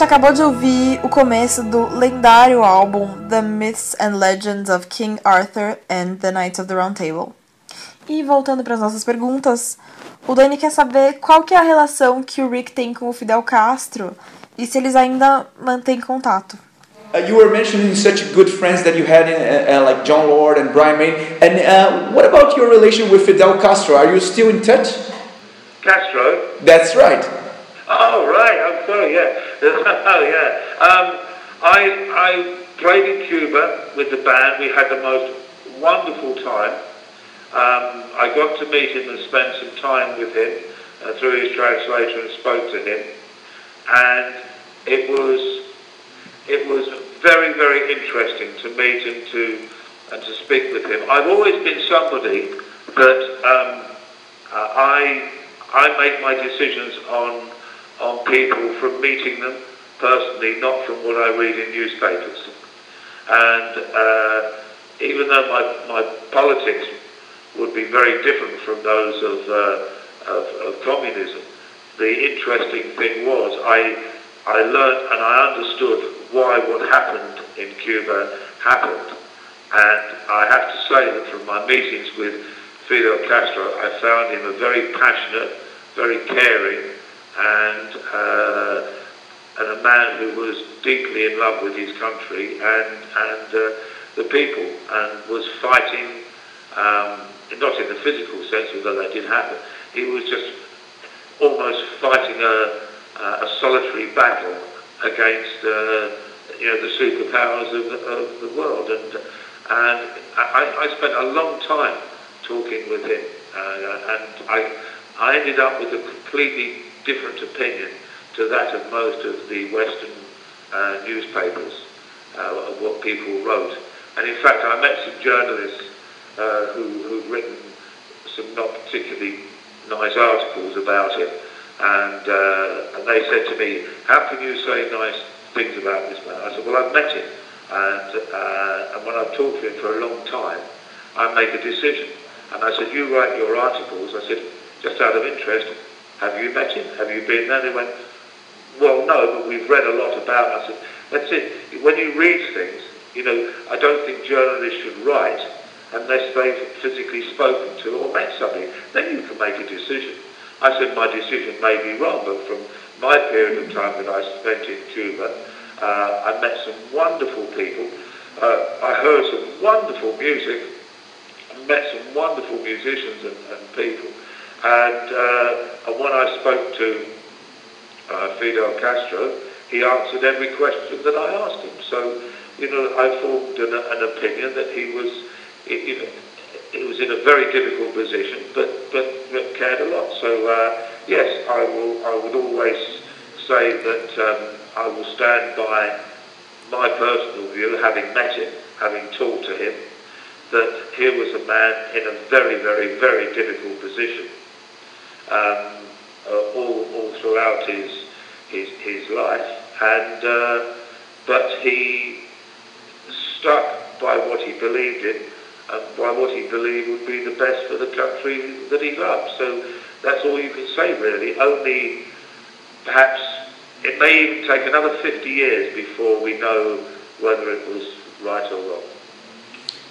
Speaker 7: Gente acabou de ouvir o começo do lendário álbum The Myths and Legends of King Arthur and the Knights of the Round Table. E voltando para as nossas perguntas, o Dani quer saber qual que é a relação que o Rick tem com o Fidel Castro e se eles ainda mantêm contato.
Speaker 6: Uh, you were mentioning such good friends that you had, in, uh, uh, like John Lord and Brian May. And uh, what about your relation with Fidel Castro? Are you still in touch?
Speaker 1: Castro.
Speaker 6: That's right.
Speaker 1: Oh right, I'm sorry. Yeah, oh yeah. Um, I I played in Cuba with the band. We had the most wonderful time. um, I got to meet him and spend some time with him uh, through his translator and spoke to him, and it was it was very very interesting to meet and to and to speak with him. I've always been somebody that um, uh, I I make my decisions on on people from meeting them personally, not from what I read in newspapers. And uh, even though my, my politics would be very different from those of, uh, of, of communism, the interesting thing was I, I learned and I understood why what happened in Cuba happened. And I have to say that from my meetings with Fidel Castro, I found him a very passionate, very caring, and uh, and a man who was deeply in love with his country and and uh, the people, and was fighting, um, not in the physical sense, although that did happen. He was just almost fighting a, a solitary battle against uh, you know the superpowers of the, of the world, and and I, I spent a long time talking with him, uh, and I I ended up with a completely different opinion to that of most of the Western uh, newspapers uh, of what people wrote. And in fact, I met some journalists uh, who, who'd written some not particularly nice articles about it. And, uh, and they said to me, how can you say nice things about this man? I said, well, I've met him. And, uh, and when I've talked to him for a long time, I make a decision. And I said, you write your articles. I said, just out of interest, have you met him? Have you been there? They went, well, no, but we've read a lot about said, that's it. When you read things, you know, I don't think journalists should write unless they've physically spoken to or met somebody. Then you can make a decision. I said my decision may be wrong, but from my period of time that I spent in Cuba, uh, I met some wonderful people. Uh, I heard some wonderful music, met some wonderful musicians and, and people. And, uh, when I spoke to uh, Fidel Castro, he answered every question that I asked him. So you know, I formed an, an opinion that he was, you know, he was in a very difficult position, but but, but cared a lot. So uh, yes, I will. I would always say that um, I will stand by my personal view, having met him, having talked to him, that here was a man in a very, very, very difficult position. Um, uh, all, all throughout his his, his life, and uh, but he stuck by what he believed in and by what he believed would be the best for the country that he loved. So that's all you can say, really. Only perhaps it may even take another 50 years before we know whether it was right or wrong.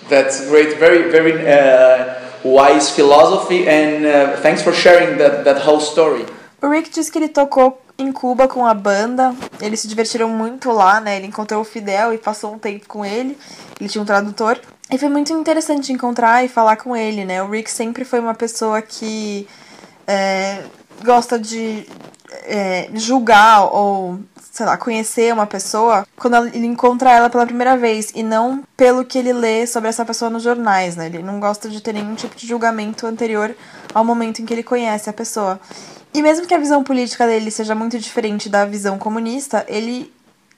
Speaker 6: That's great. Very, very uh, wise philosophy, and uh, thanks for sharing that, that whole story.
Speaker 7: O Rick disse que ele tocou em Cuba com a banda. Eles se divertiram muito lá, né? Ele encontrou o Fidel e passou um tempo com ele. Ele tinha um tradutor. E foi muito interessante encontrar e falar com ele, né? O Rick sempre foi uma pessoa que é, gosta de é, julgar ou, sei lá, conhecer uma pessoa quando ele encontra ela pela primeira vez e não pelo que ele lê sobre essa pessoa nos jornais, né? Ele não gosta de ter nenhum tipo de julgamento anterior ao momento em que ele conhece a pessoa. E mesmo que a visão política dele seja muito diferente da visão comunista, ele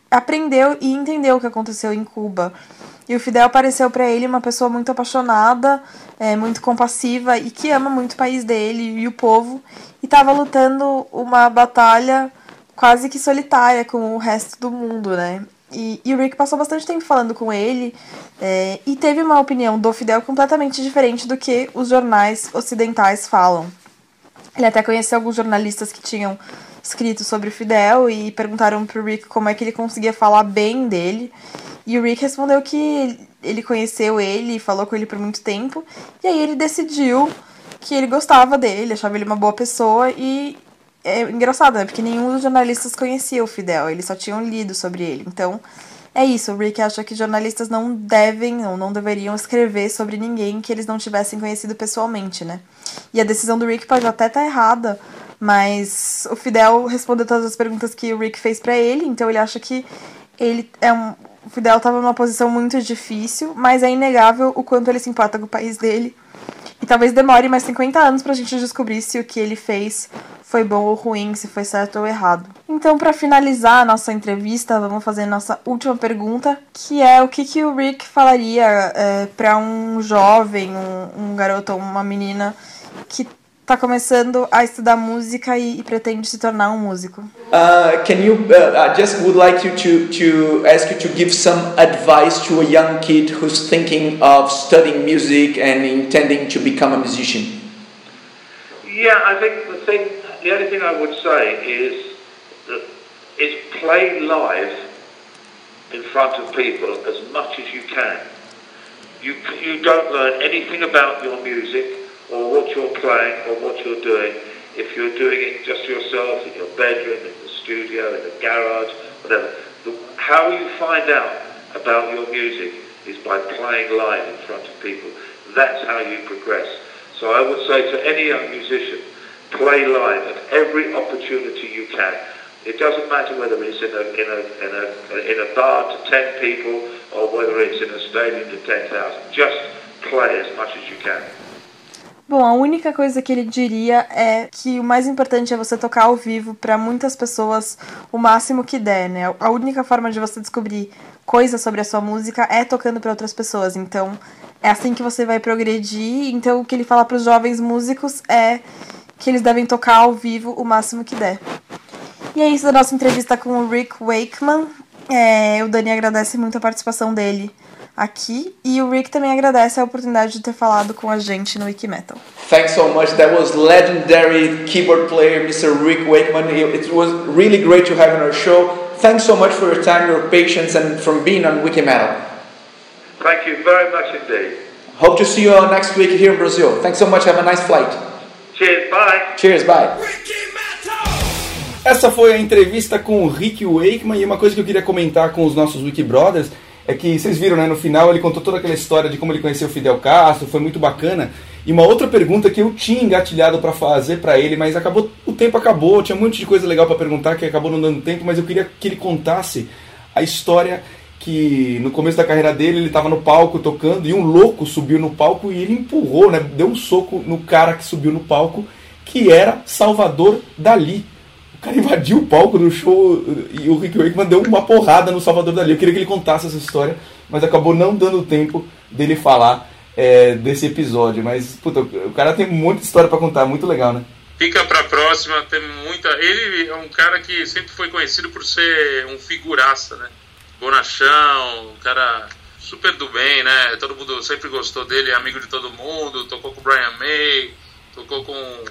Speaker 7: aprendeu e entendeu o que aconteceu em Cuba. E o Fidel pareceu para ele uma pessoa muito apaixonada, é, muito compassiva e que ama muito o país dele e o povo. E estava lutando uma batalha quase que solitária com o resto do mundo, né? E, e o Rick passou bastante tempo falando com ele é, e teve uma opinião do Fidel completamente diferente do que os jornais ocidentais falam. Ele até conheceu alguns jornalistas que tinham escrito sobre o Fidel e perguntaram pro Rick como é que ele conseguia falar bem dele. E o Rick respondeu que ele conheceu ele e falou com ele por muito tempo. E aí ele decidiu que ele gostava dele, achava ele uma boa pessoa e é engraçado, né? Porque nenhum dos jornalistas conhecia o Fidel, eles só tinham lido sobre ele. Então, é isso, o Rick acha que jornalistas não devem ou não deveriam escrever sobre ninguém que eles não tivessem conhecido pessoalmente, né? E a decisão do Rick pode até estar tá errada, mas o Fidel respondeu todas as perguntas que o Rick fez para ele, então ele acha que ele é um. O Fidel estava numa posição muito difícil, mas é inegável o quanto ele se importa com o país dele E talvez demore mais 50 anos pra gente descobrir se o que ele fez foi bom ou ruim, se foi certo ou errado. Então, para finalizar a nossa entrevista, vamos fazer nossa última pergunta, que é o que, que o Rick falaria é, para um jovem, um, um garoto ou uma menina que está começando a estudar música e, e, pretende se tornar um músico.
Speaker 6: Uh, can you? Uh, I just would like you to to ask you to give some advice to a young kid who's thinking of studying music and intending to become a musician.
Speaker 1: Yeah, I think the thing, the only thing I would say is that is play live in front of people as much as you can. You you don't learn anything about your music or what you're playing or what you're doing if you're doing it just yourself in your bedroom, in the studio, in the garage, whatever. The, how you find out about your music is by playing live in front of people. That's how you progress. So I would say to any young musician, play live at every opportunity you can. It doesn't matter whether it's in a, in a, in a, in a bar to 10 people or whether it's in a stadium to 10,000. Just play as much as you can.
Speaker 7: Bom, a única coisa que ele diria é que o mais importante é você tocar ao vivo para muitas pessoas o máximo que der, né? A única forma de você descobrir coisas sobre a sua música é tocando para outras pessoas. Então, é assim que você vai progredir. Então, o que ele fala para os jovens músicos é que eles devem tocar ao vivo o máximo que der. E é isso da nossa entrevista com o Rick Wakeman. É, o Dani agradece muito a participação dele aqui. E o Rick também agradece a oportunidade de ter falado com a gente no Wikimetal.
Speaker 6: Thanks so much. That was legendary keyboard player Mr. Rick Wakeman. It was really great to have on our show. Thanks so much for your time, your patience, and from being on Wikimetal.
Speaker 1: Thank you very much indeed.
Speaker 6: Hope to see you next week here in Brazil. Thanks so much. Have a nice flight.
Speaker 1: Cheers. Bye.
Speaker 6: Cheers. Bye.
Speaker 3: Essa foi a entrevista com o Rick Wakeman e uma coisa que eu queria comentar com os nossos Wiki Brothers é que vocês viram, né? No final ele contou toda aquela história de como ele conheceu Fidel Castro, foi muito bacana. E uma outra pergunta que eu tinha engatilhado para fazer para ele, mas acabou o tempo acabou, tinha um monte de coisa legal para perguntar que acabou não dando tempo, mas eu queria que ele contasse a história que no começo da carreira dele ele estava no palco tocando e um louco subiu no palco e ele empurrou, né? Deu um soco no cara que subiu no palco, que era Salvador Dali. Cara invadiu o palco do show e o Rick Wakeman deu uma porrada no Salvador Dali. Eu queria que ele contasse essa história, mas acabou não dando tempo dele falar é, desse episódio. Mas, puta, o cara tem muita história para contar, muito legal, né?
Speaker 2: Fica pra próxima, tem muita. Ele é um cara que sempre foi conhecido por ser um figuraça, né? Bonachão, um cara super do bem, né? Todo mundo sempre gostou dele, amigo de todo mundo, tocou com o Brian May, tocou com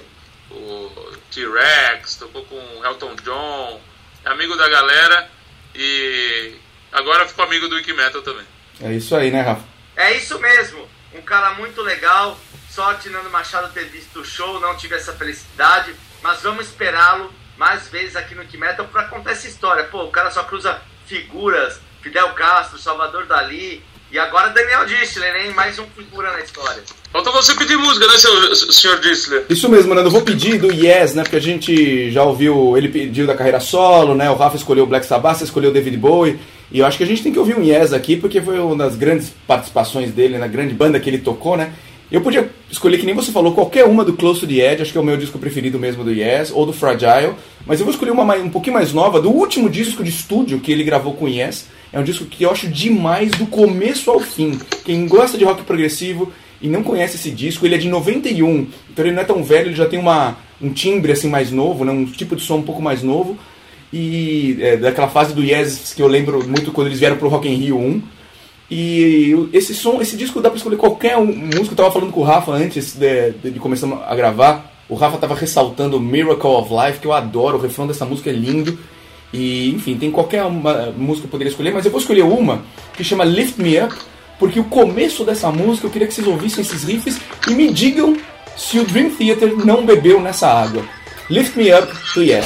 Speaker 2: o T-Rex, tocou com Elton John, é amigo da galera e agora ficou amigo do Wiki Metal também.
Speaker 3: É isso aí, né, Rafa?
Speaker 4: É isso mesmo, um cara muito legal. Sorte Nando Machado ter visto o show, não tive essa felicidade, mas vamos esperá-lo mais vezes aqui no Wiki Metal para contar essa história. Pô, o cara só cruza figuras, Fidel Castro, Salvador Dali, e agora Daniel Distler, hein? Mais um figura na história.
Speaker 2: Falta você pedir música, né, seu, senhor Distler?
Speaker 3: Isso mesmo, Nando. Eu vou pedir do Yes, né? Porque a gente já ouviu, ele pediu da carreira solo, né? O Rafa escolheu o Black Sabbath, você escolheu o David Bowie. E eu acho que a gente tem que ouvir um Yes aqui, porque foi uma das grandes participações dele na grande banda que ele tocou, né? Eu podia escolher, que nem você falou, qualquer uma do Close to the Edge, acho que é o meu disco preferido mesmo do Yes, ou do Fragile, mas eu vou escolher uma um pouquinho mais nova, do último disco de estúdio que ele gravou com Yes. É um disco que eu acho demais do começo ao fim. Quem gosta de rock progressivo e não conhece esse disco, ele é de 91, então ele não é tão velho, ele já tem uma, um timbre assim mais novo, né, um tipo de som um pouco mais novo. E é, daquela fase do Yes que eu lembro muito quando eles vieram pro Rock in Rio 1. E esse som, esse disco dá pra escolher qualquer um. Eu tava falando com o Rafa antes de, de, de começar a gravar. O Rafa tava ressaltando Miracle of Life, que eu adoro. O refrão dessa música é lindo. E, enfim, tem qualquer uma música que eu poderia escolher, mas eu vou escolher uma que chama Lift Me Up, porque o começo dessa música eu queria que vocês ouvissem esses riffs e me digam se o Dream Theater não bebeu nessa água. Lift Me Up do Yes.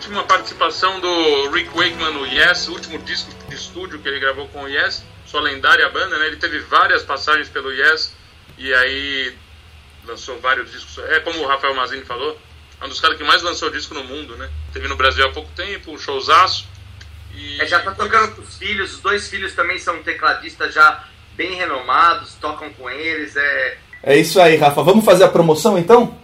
Speaker 2: última participação do Rick Wakeman no Yes, último disco de estúdio que ele gravou com o Yes, sua lendária banda, né? Ele teve várias passagens pelo Yes e aí lançou vários discos. É como o Rafael Mazini falou, É um dos caras que mais lançou disco no mundo, né? Teve no Brasil há pouco tempo, um showzaço. E
Speaker 4: É, já tá tocando com os filhos, os dois filhos também são tecladistas já bem renomados, tocam com eles, é...
Speaker 3: É isso aí, Rafa. Vamos fazer a promoção então?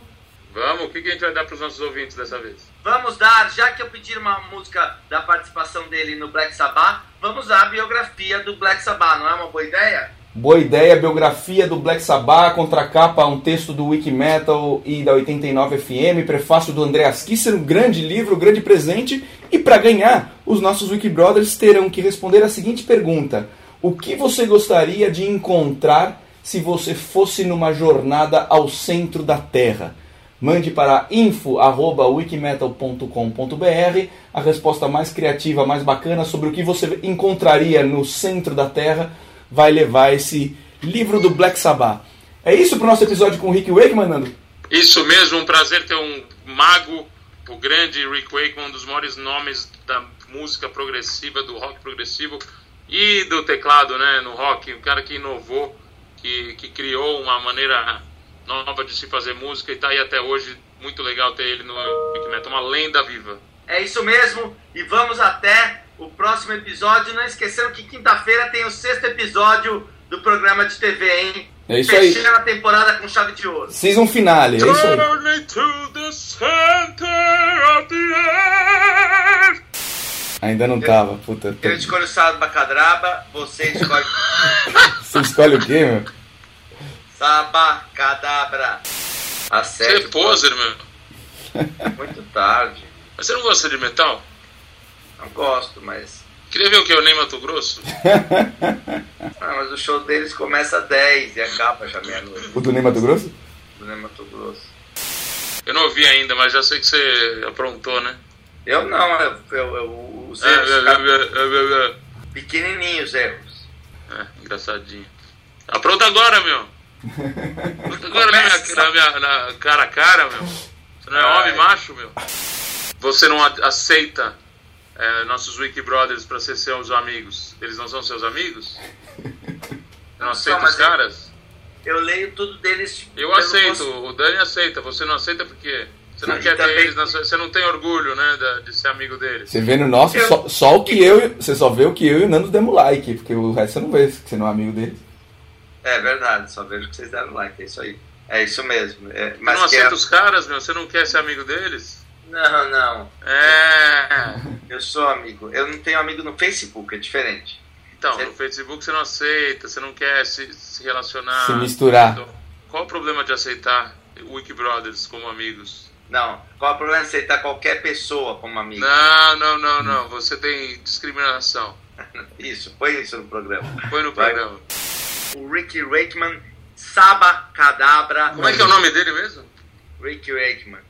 Speaker 2: Vamos, o que, que a gente vai dar pros nossos ouvintes dessa vez?
Speaker 4: Vamos dar, já que eu pedi uma música da participação dele no Black Sabbath, vamos dar a biografia do Black Sabbath, não é uma boa ideia?
Speaker 3: Boa ideia, biografia do Black Sabbath, contracapa, um texto do Wikimetal e da 89 FM, prefácio do Andreas Kisser, um grande livro, um grande presente. E para ganhar, os nossos Wikibrothers terão que responder a seguinte pergunta: O que você gostaria de encontrar se você fosse numa jornada ao centro da Terra? Mande para info@wikimetal.com.br a resposta mais criativa, mais bacana sobre o que você encontraria no centro da Terra vai levar esse livro do Black Sabbath. É isso pro nosso episódio com o Rick Wakeman, Nando?
Speaker 2: Isso mesmo, um prazer ter um mago, o grande Rick Wakeman, um dos maiores nomes da música progressiva, do rock progressivo e do teclado, né, no rock, um cara que inovou, que, que criou uma maneira nova de se fazer música e tá aí até hoje, muito legal ter ele no Rick Metal, uma lenda viva.
Speaker 4: É isso mesmo, e vamos até o próximo episódio. Não esquecendo que quinta-feira tem o sexto episódio do programa de TV, hein?
Speaker 3: É isso aí.
Speaker 4: Fechando a temporada com chave de ouro.
Speaker 3: Season finale, é isso aí.
Speaker 2: Journey to the center of the earth.
Speaker 3: Ainda não tava, puta.
Speaker 4: Eu escolho o Saba Cadraba, você escolhe
Speaker 3: Você escolhe o quê, meu?
Speaker 4: Saba Cadabra. A
Speaker 2: Você é poser, meu.
Speaker 4: muito tarde.
Speaker 2: Mas você não gosta de metal?
Speaker 4: Não gosto, mas.
Speaker 2: Queria ver o que? O Ney Mato Grosso?
Speaker 4: Ah, mas o show deles começa às 10 e acaba já meia-noite.
Speaker 3: O do Ney Mato Grosso?
Speaker 4: Do Ney Mato Grosso.
Speaker 2: Eu não ouvi ainda, mas já sei que você aprontou, né?
Speaker 4: Eu não, eu, eu, eu, os
Speaker 2: É,
Speaker 4: erros
Speaker 2: é, é, é, é, é.
Speaker 4: pequenininhos erros.
Speaker 2: É, engraçadinho. Apronta agora, meu. Agora na minha, na minha- na cara a cara, meu. Você não é
Speaker 4: Ai.
Speaker 2: homem, macho, meu? Você não aceita é, nossos Wiki Brothers pra ser seus amigos? Eles não são seus amigos? Você não aceita os
Speaker 4: eu-
Speaker 2: caras?
Speaker 4: Eu leio tudo deles.
Speaker 2: Eu
Speaker 4: pelo
Speaker 2: aceito,
Speaker 4: gosto-
Speaker 2: o Dani aceita. Você não aceita porque você não
Speaker 4: Não,
Speaker 2: quer
Speaker 4: também-
Speaker 2: eles, você não tem orgulho, né, de ser amigo deles.
Speaker 3: Você vê no nosso,
Speaker 4: Eu-
Speaker 3: só, só o que eu. e- Você só vê o que eu e o Nando demos like, porque o resto você não vê, que você não é amigo dele.
Speaker 4: É verdade, só vejo que vocês deram like, é isso aí. É isso mesmo. É,
Speaker 2: Você
Speaker 4: mas
Speaker 2: não aceita
Speaker 4: é...
Speaker 2: os caras, meu? Você não quer ser amigo deles?
Speaker 4: Não, não.
Speaker 2: É.
Speaker 4: Eu sou amigo. Eu não tenho amigo no Facebook, é diferente.
Speaker 2: Então,
Speaker 4: Você-
Speaker 2: no Facebook você não aceita, você não quer se, se relacionar.
Speaker 3: Se misturar.
Speaker 2: Então, qual o problema de aceitar Wiki Brothers como amigos?
Speaker 4: Não. Qual o problema de aceitar qualquer pessoa como amigo?
Speaker 2: Não, não, não, não. Você tem discriminação.
Speaker 4: Isso, põe isso no programa.
Speaker 2: Põe no
Speaker 4: Vai. O Ricky Wakeman, Saba Cadabra.
Speaker 2: Como é que é o nome dele mesmo?
Speaker 4: Ricky Wakeman.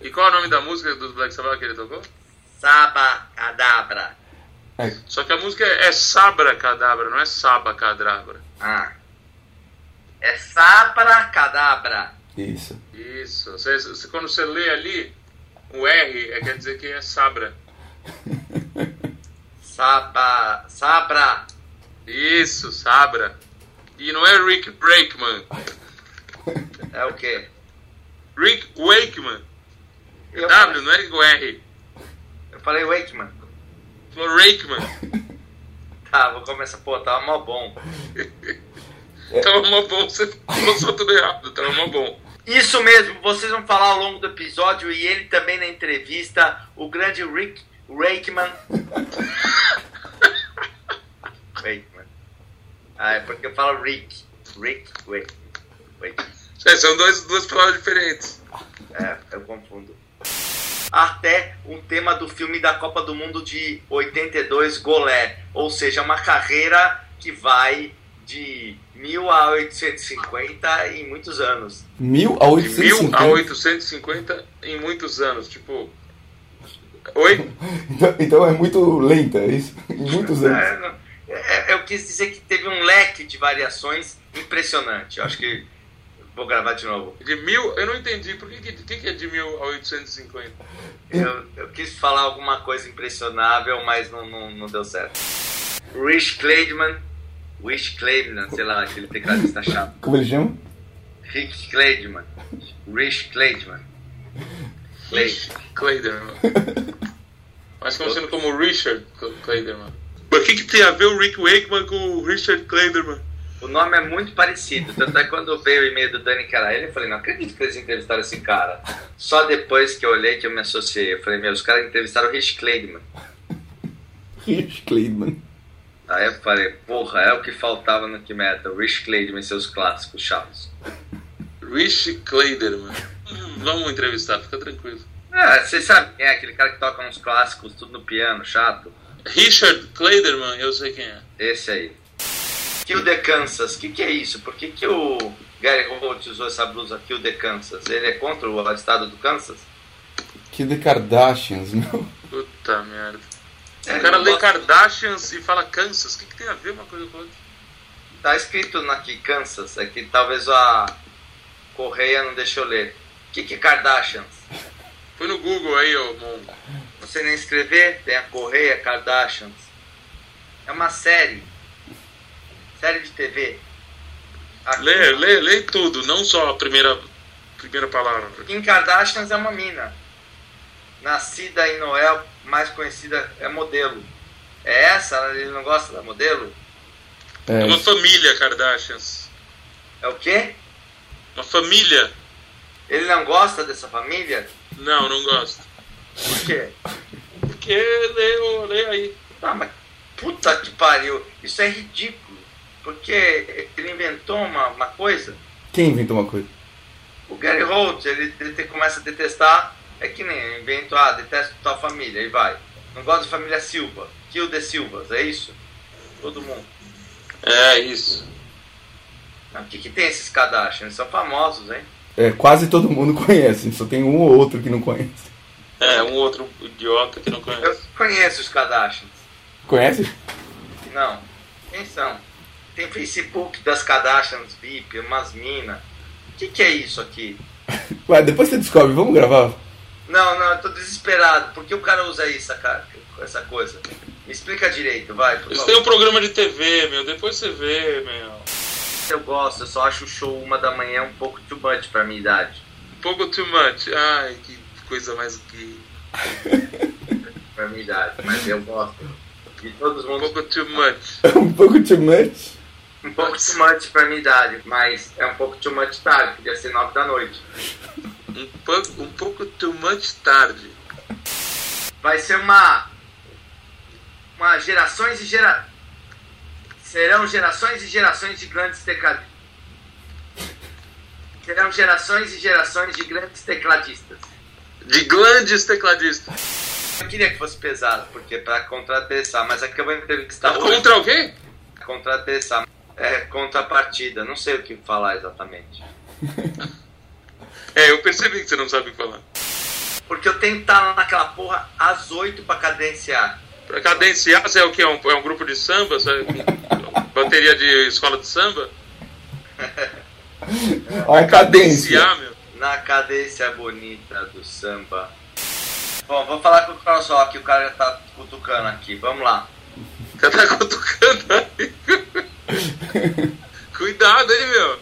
Speaker 2: E qual é o nome da música do Black Sabbath que ele tocou?
Speaker 4: Saba Cadabra.
Speaker 3: É,
Speaker 2: Só que a música é Sabra Cadabra, não é Saba Cadabra.
Speaker 4: Ah. É Sabra Cadabra.
Speaker 3: isso.
Speaker 2: Isso. Você- você- quando você lê ali, o R é, quer dizer que é Sabra.
Speaker 4: Saba. Sabra.
Speaker 2: Isso, Sabra. E não é Rick Breakman.
Speaker 4: É o quê?
Speaker 2: Rick Wakeman.
Speaker 4: Eu,
Speaker 2: W, não é com R.
Speaker 4: eu falei Wakeman.
Speaker 2: Falou Rakeman.
Speaker 4: Tá, vou começar. Pô, tava mó bom.
Speaker 2: Tava mó bom, você passou tudo errado, tava mó bom.
Speaker 4: Isso mesmo, vocês vão falar ao longo do episódio e ele também na entrevista, o grande Rick Wakeman. Wakeman. Ah, é porque eu falo Rick. Rick Wakeman. Wakeman.
Speaker 2: É, são dois, duas palavras diferentes.
Speaker 4: É, eu confundo. Até um tema do filme da Copa do Mundo de 82, Golé. Ou seja, uma carreira que vai de 1000 a 850 em muitos anos.
Speaker 3: Mil a
Speaker 2: De 1000
Speaker 3: 850.
Speaker 2: a 850 em muitos anos. Tipo. Oi?
Speaker 3: Então, então é muito lenta, é isso? Em muitos anos.
Speaker 4: É, não- é, eu quis dizer que teve um leque de variações impressionante. Eu acho que vou gravar de novo.
Speaker 2: De mil, eu não entendi. Por que, que, que que é de 1000 a 850?
Speaker 4: Eu, eu quis falar alguma coisa impressionável, mas não, não, não deu certo. Rich Kleidman, Rich Kleidman, sei lá, aquele tecladista chato.
Speaker 3: Como ele chama?
Speaker 4: Rick Kleidman, Rich Kleidman.
Speaker 2: Rich Clayderman. Mais conhecido como Richard Clayderman. Mas o que, que tem a ver o Rick Wakeman com o Richard Clayderman?
Speaker 4: O nome é muito parecido. Tanto é que quando veio o e-mail do Dani Caralho, eu falei, não acredito que eles entrevistaram esse cara. Só depois que eu olhei que eu me associei. Eu falei, meu, os caras entrevistaram o Rich Clayman.
Speaker 3: Rich Clayman.
Speaker 4: Aí eu falei, porra, é o que faltava no que meta. O Rich Clayman e seus clássicos chaves.
Speaker 2: Rich Clayderman. Hum, vamos entrevistar, fica tranquilo.
Speaker 4: Ah, vocês sabem quem é aquele cara que toca uns clássicos, tudo no piano, chato?
Speaker 2: Richard Clayderman, eu sei quem é.
Speaker 4: Esse aí. Kill the Kansas, o que, que é isso? Por que, que o Gary Holt usou essa blusa Kill the Kansas? Ele é contra o estado do Kansas?
Speaker 3: Que The Kardashians, meu.
Speaker 2: Puta merda.
Speaker 4: É,
Speaker 2: o cara lê
Speaker 4: gosto-
Speaker 2: Kardashians e fala Kansas. O que, que tem a ver uma coisa com outra?
Speaker 4: Tá escrito aqui Kansas, é que talvez a Correia não deixou ler. O que, que é Kardashians?
Speaker 2: Põe no Google aí, ô Mongo.
Speaker 4: Você nem escrever, tem a Correia Kardashians. É uma série. Série de TV. Aqui-
Speaker 2: Lê, lê, lê tudo, não só a primeira, primeira palavra.
Speaker 4: Kim Kardashian é uma mina. Nascida em Noel, mais conhecida é modelo. É essa? Ele não gosta da modelo?
Speaker 2: É
Speaker 3: É,
Speaker 2: uma família Kardashians.
Speaker 4: É o quê?
Speaker 2: Uma família.
Speaker 4: Ele não gosta dessa família?
Speaker 2: Não, não gosto.
Speaker 4: Por quê?
Speaker 2: Porque ô, lê aí.
Speaker 4: Ah, mas puta que pariu. Isso é ridículo. Porque ele inventou uma, uma coisa.
Speaker 3: quem inventou uma coisa?
Speaker 4: O Gary Holt, ele, ele te- começa a detestar. É que nem invento, ah, detesto tua família, e vai. Não gosto da família Silva. Kill the Silvas, é isso? Todo mundo.
Speaker 2: É isso.
Speaker 4: Não, O que, que tem esses Kardashian? Eles são famosos, hein?
Speaker 3: É, quase todo mundo conhece, só tem um ou outro que não conhece.
Speaker 2: É, um outro idiota que não
Speaker 4: Eu
Speaker 2: conhece.
Speaker 4: conheço os Kardashians.
Speaker 3: Conhece?
Speaker 4: Não. Quem são? Tem Facebook das Kardashians VIP, umas minas. O que, que é isso aqui?
Speaker 3: Vai, depois você descobre, vamos gravar?
Speaker 4: Não, não, eu tô desesperado. Por que o cara usa isso, cara, essa coisa? Me explica direito, vai. Por
Speaker 2: Eles
Speaker 4: favor.
Speaker 2: têm um programa de TV, meu. Depois você vê, meu.
Speaker 4: Eu gosto, eu só acho o show uma da manhã um pouco too much pra minha idade.
Speaker 2: Um pouco too much. Ai, que coisa mais gay.
Speaker 4: Pra minha idade, mas eu gosto. E todos
Speaker 2: Um pouco too much.
Speaker 3: um pouco too much.
Speaker 4: um pouco too much pra minha idade, mas é um pouco too much tarde, podia ser nove da noite.
Speaker 2: Um pouco, um pouco too much tarde.
Speaker 4: Vai ser uma. Uma gerações e gera. Serão gerações e gerações de grandes tecladistas. Serão gerações e gerações de grandes tecladistas.
Speaker 2: De grandes tecladistas.
Speaker 4: Eu queria que fosse pesado, porque para contratessar, mas aqui eu vou entrevistar hoje.
Speaker 2: Contra alguém?
Speaker 4: Contratessar. É, contrapartida, não sei o que falar exatamente.
Speaker 2: É, eu percebi que você não sabe falar.
Speaker 4: Porque eu tenho que estar lá naquela porra às oito pra cadenciar.
Speaker 2: Pra cadenciar, você é o quê? É um, é um grupo de samba? Sabe? Bateria de escola de samba?
Speaker 3: Cadência.
Speaker 2: Cadenciar, meu.
Speaker 4: Na cadência bonita do samba. Bom, vou falar com o Carlos Rock, o cara já tá cutucando aqui. Vamos lá.
Speaker 2: O cara tá cutucando aí. Cuidado aí, meu.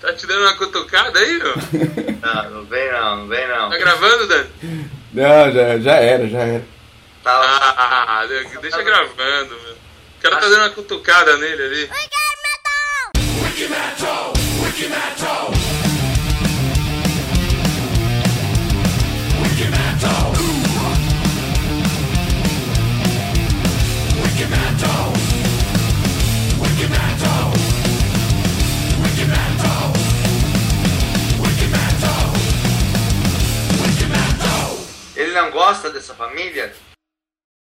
Speaker 2: Tá te dando uma cutucada aí, meu?
Speaker 4: Não, não vem não, não vem não.
Speaker 2: Tá gravando, Dani?
Speaker 3: Não, já, já era, já era.
Speaker 4: Tá,
Speaker 2: Ah, deixa gravando, meu. O cara tá dando uma cutucada nele ali.
Speaker 4: Ele não gosta dessa família?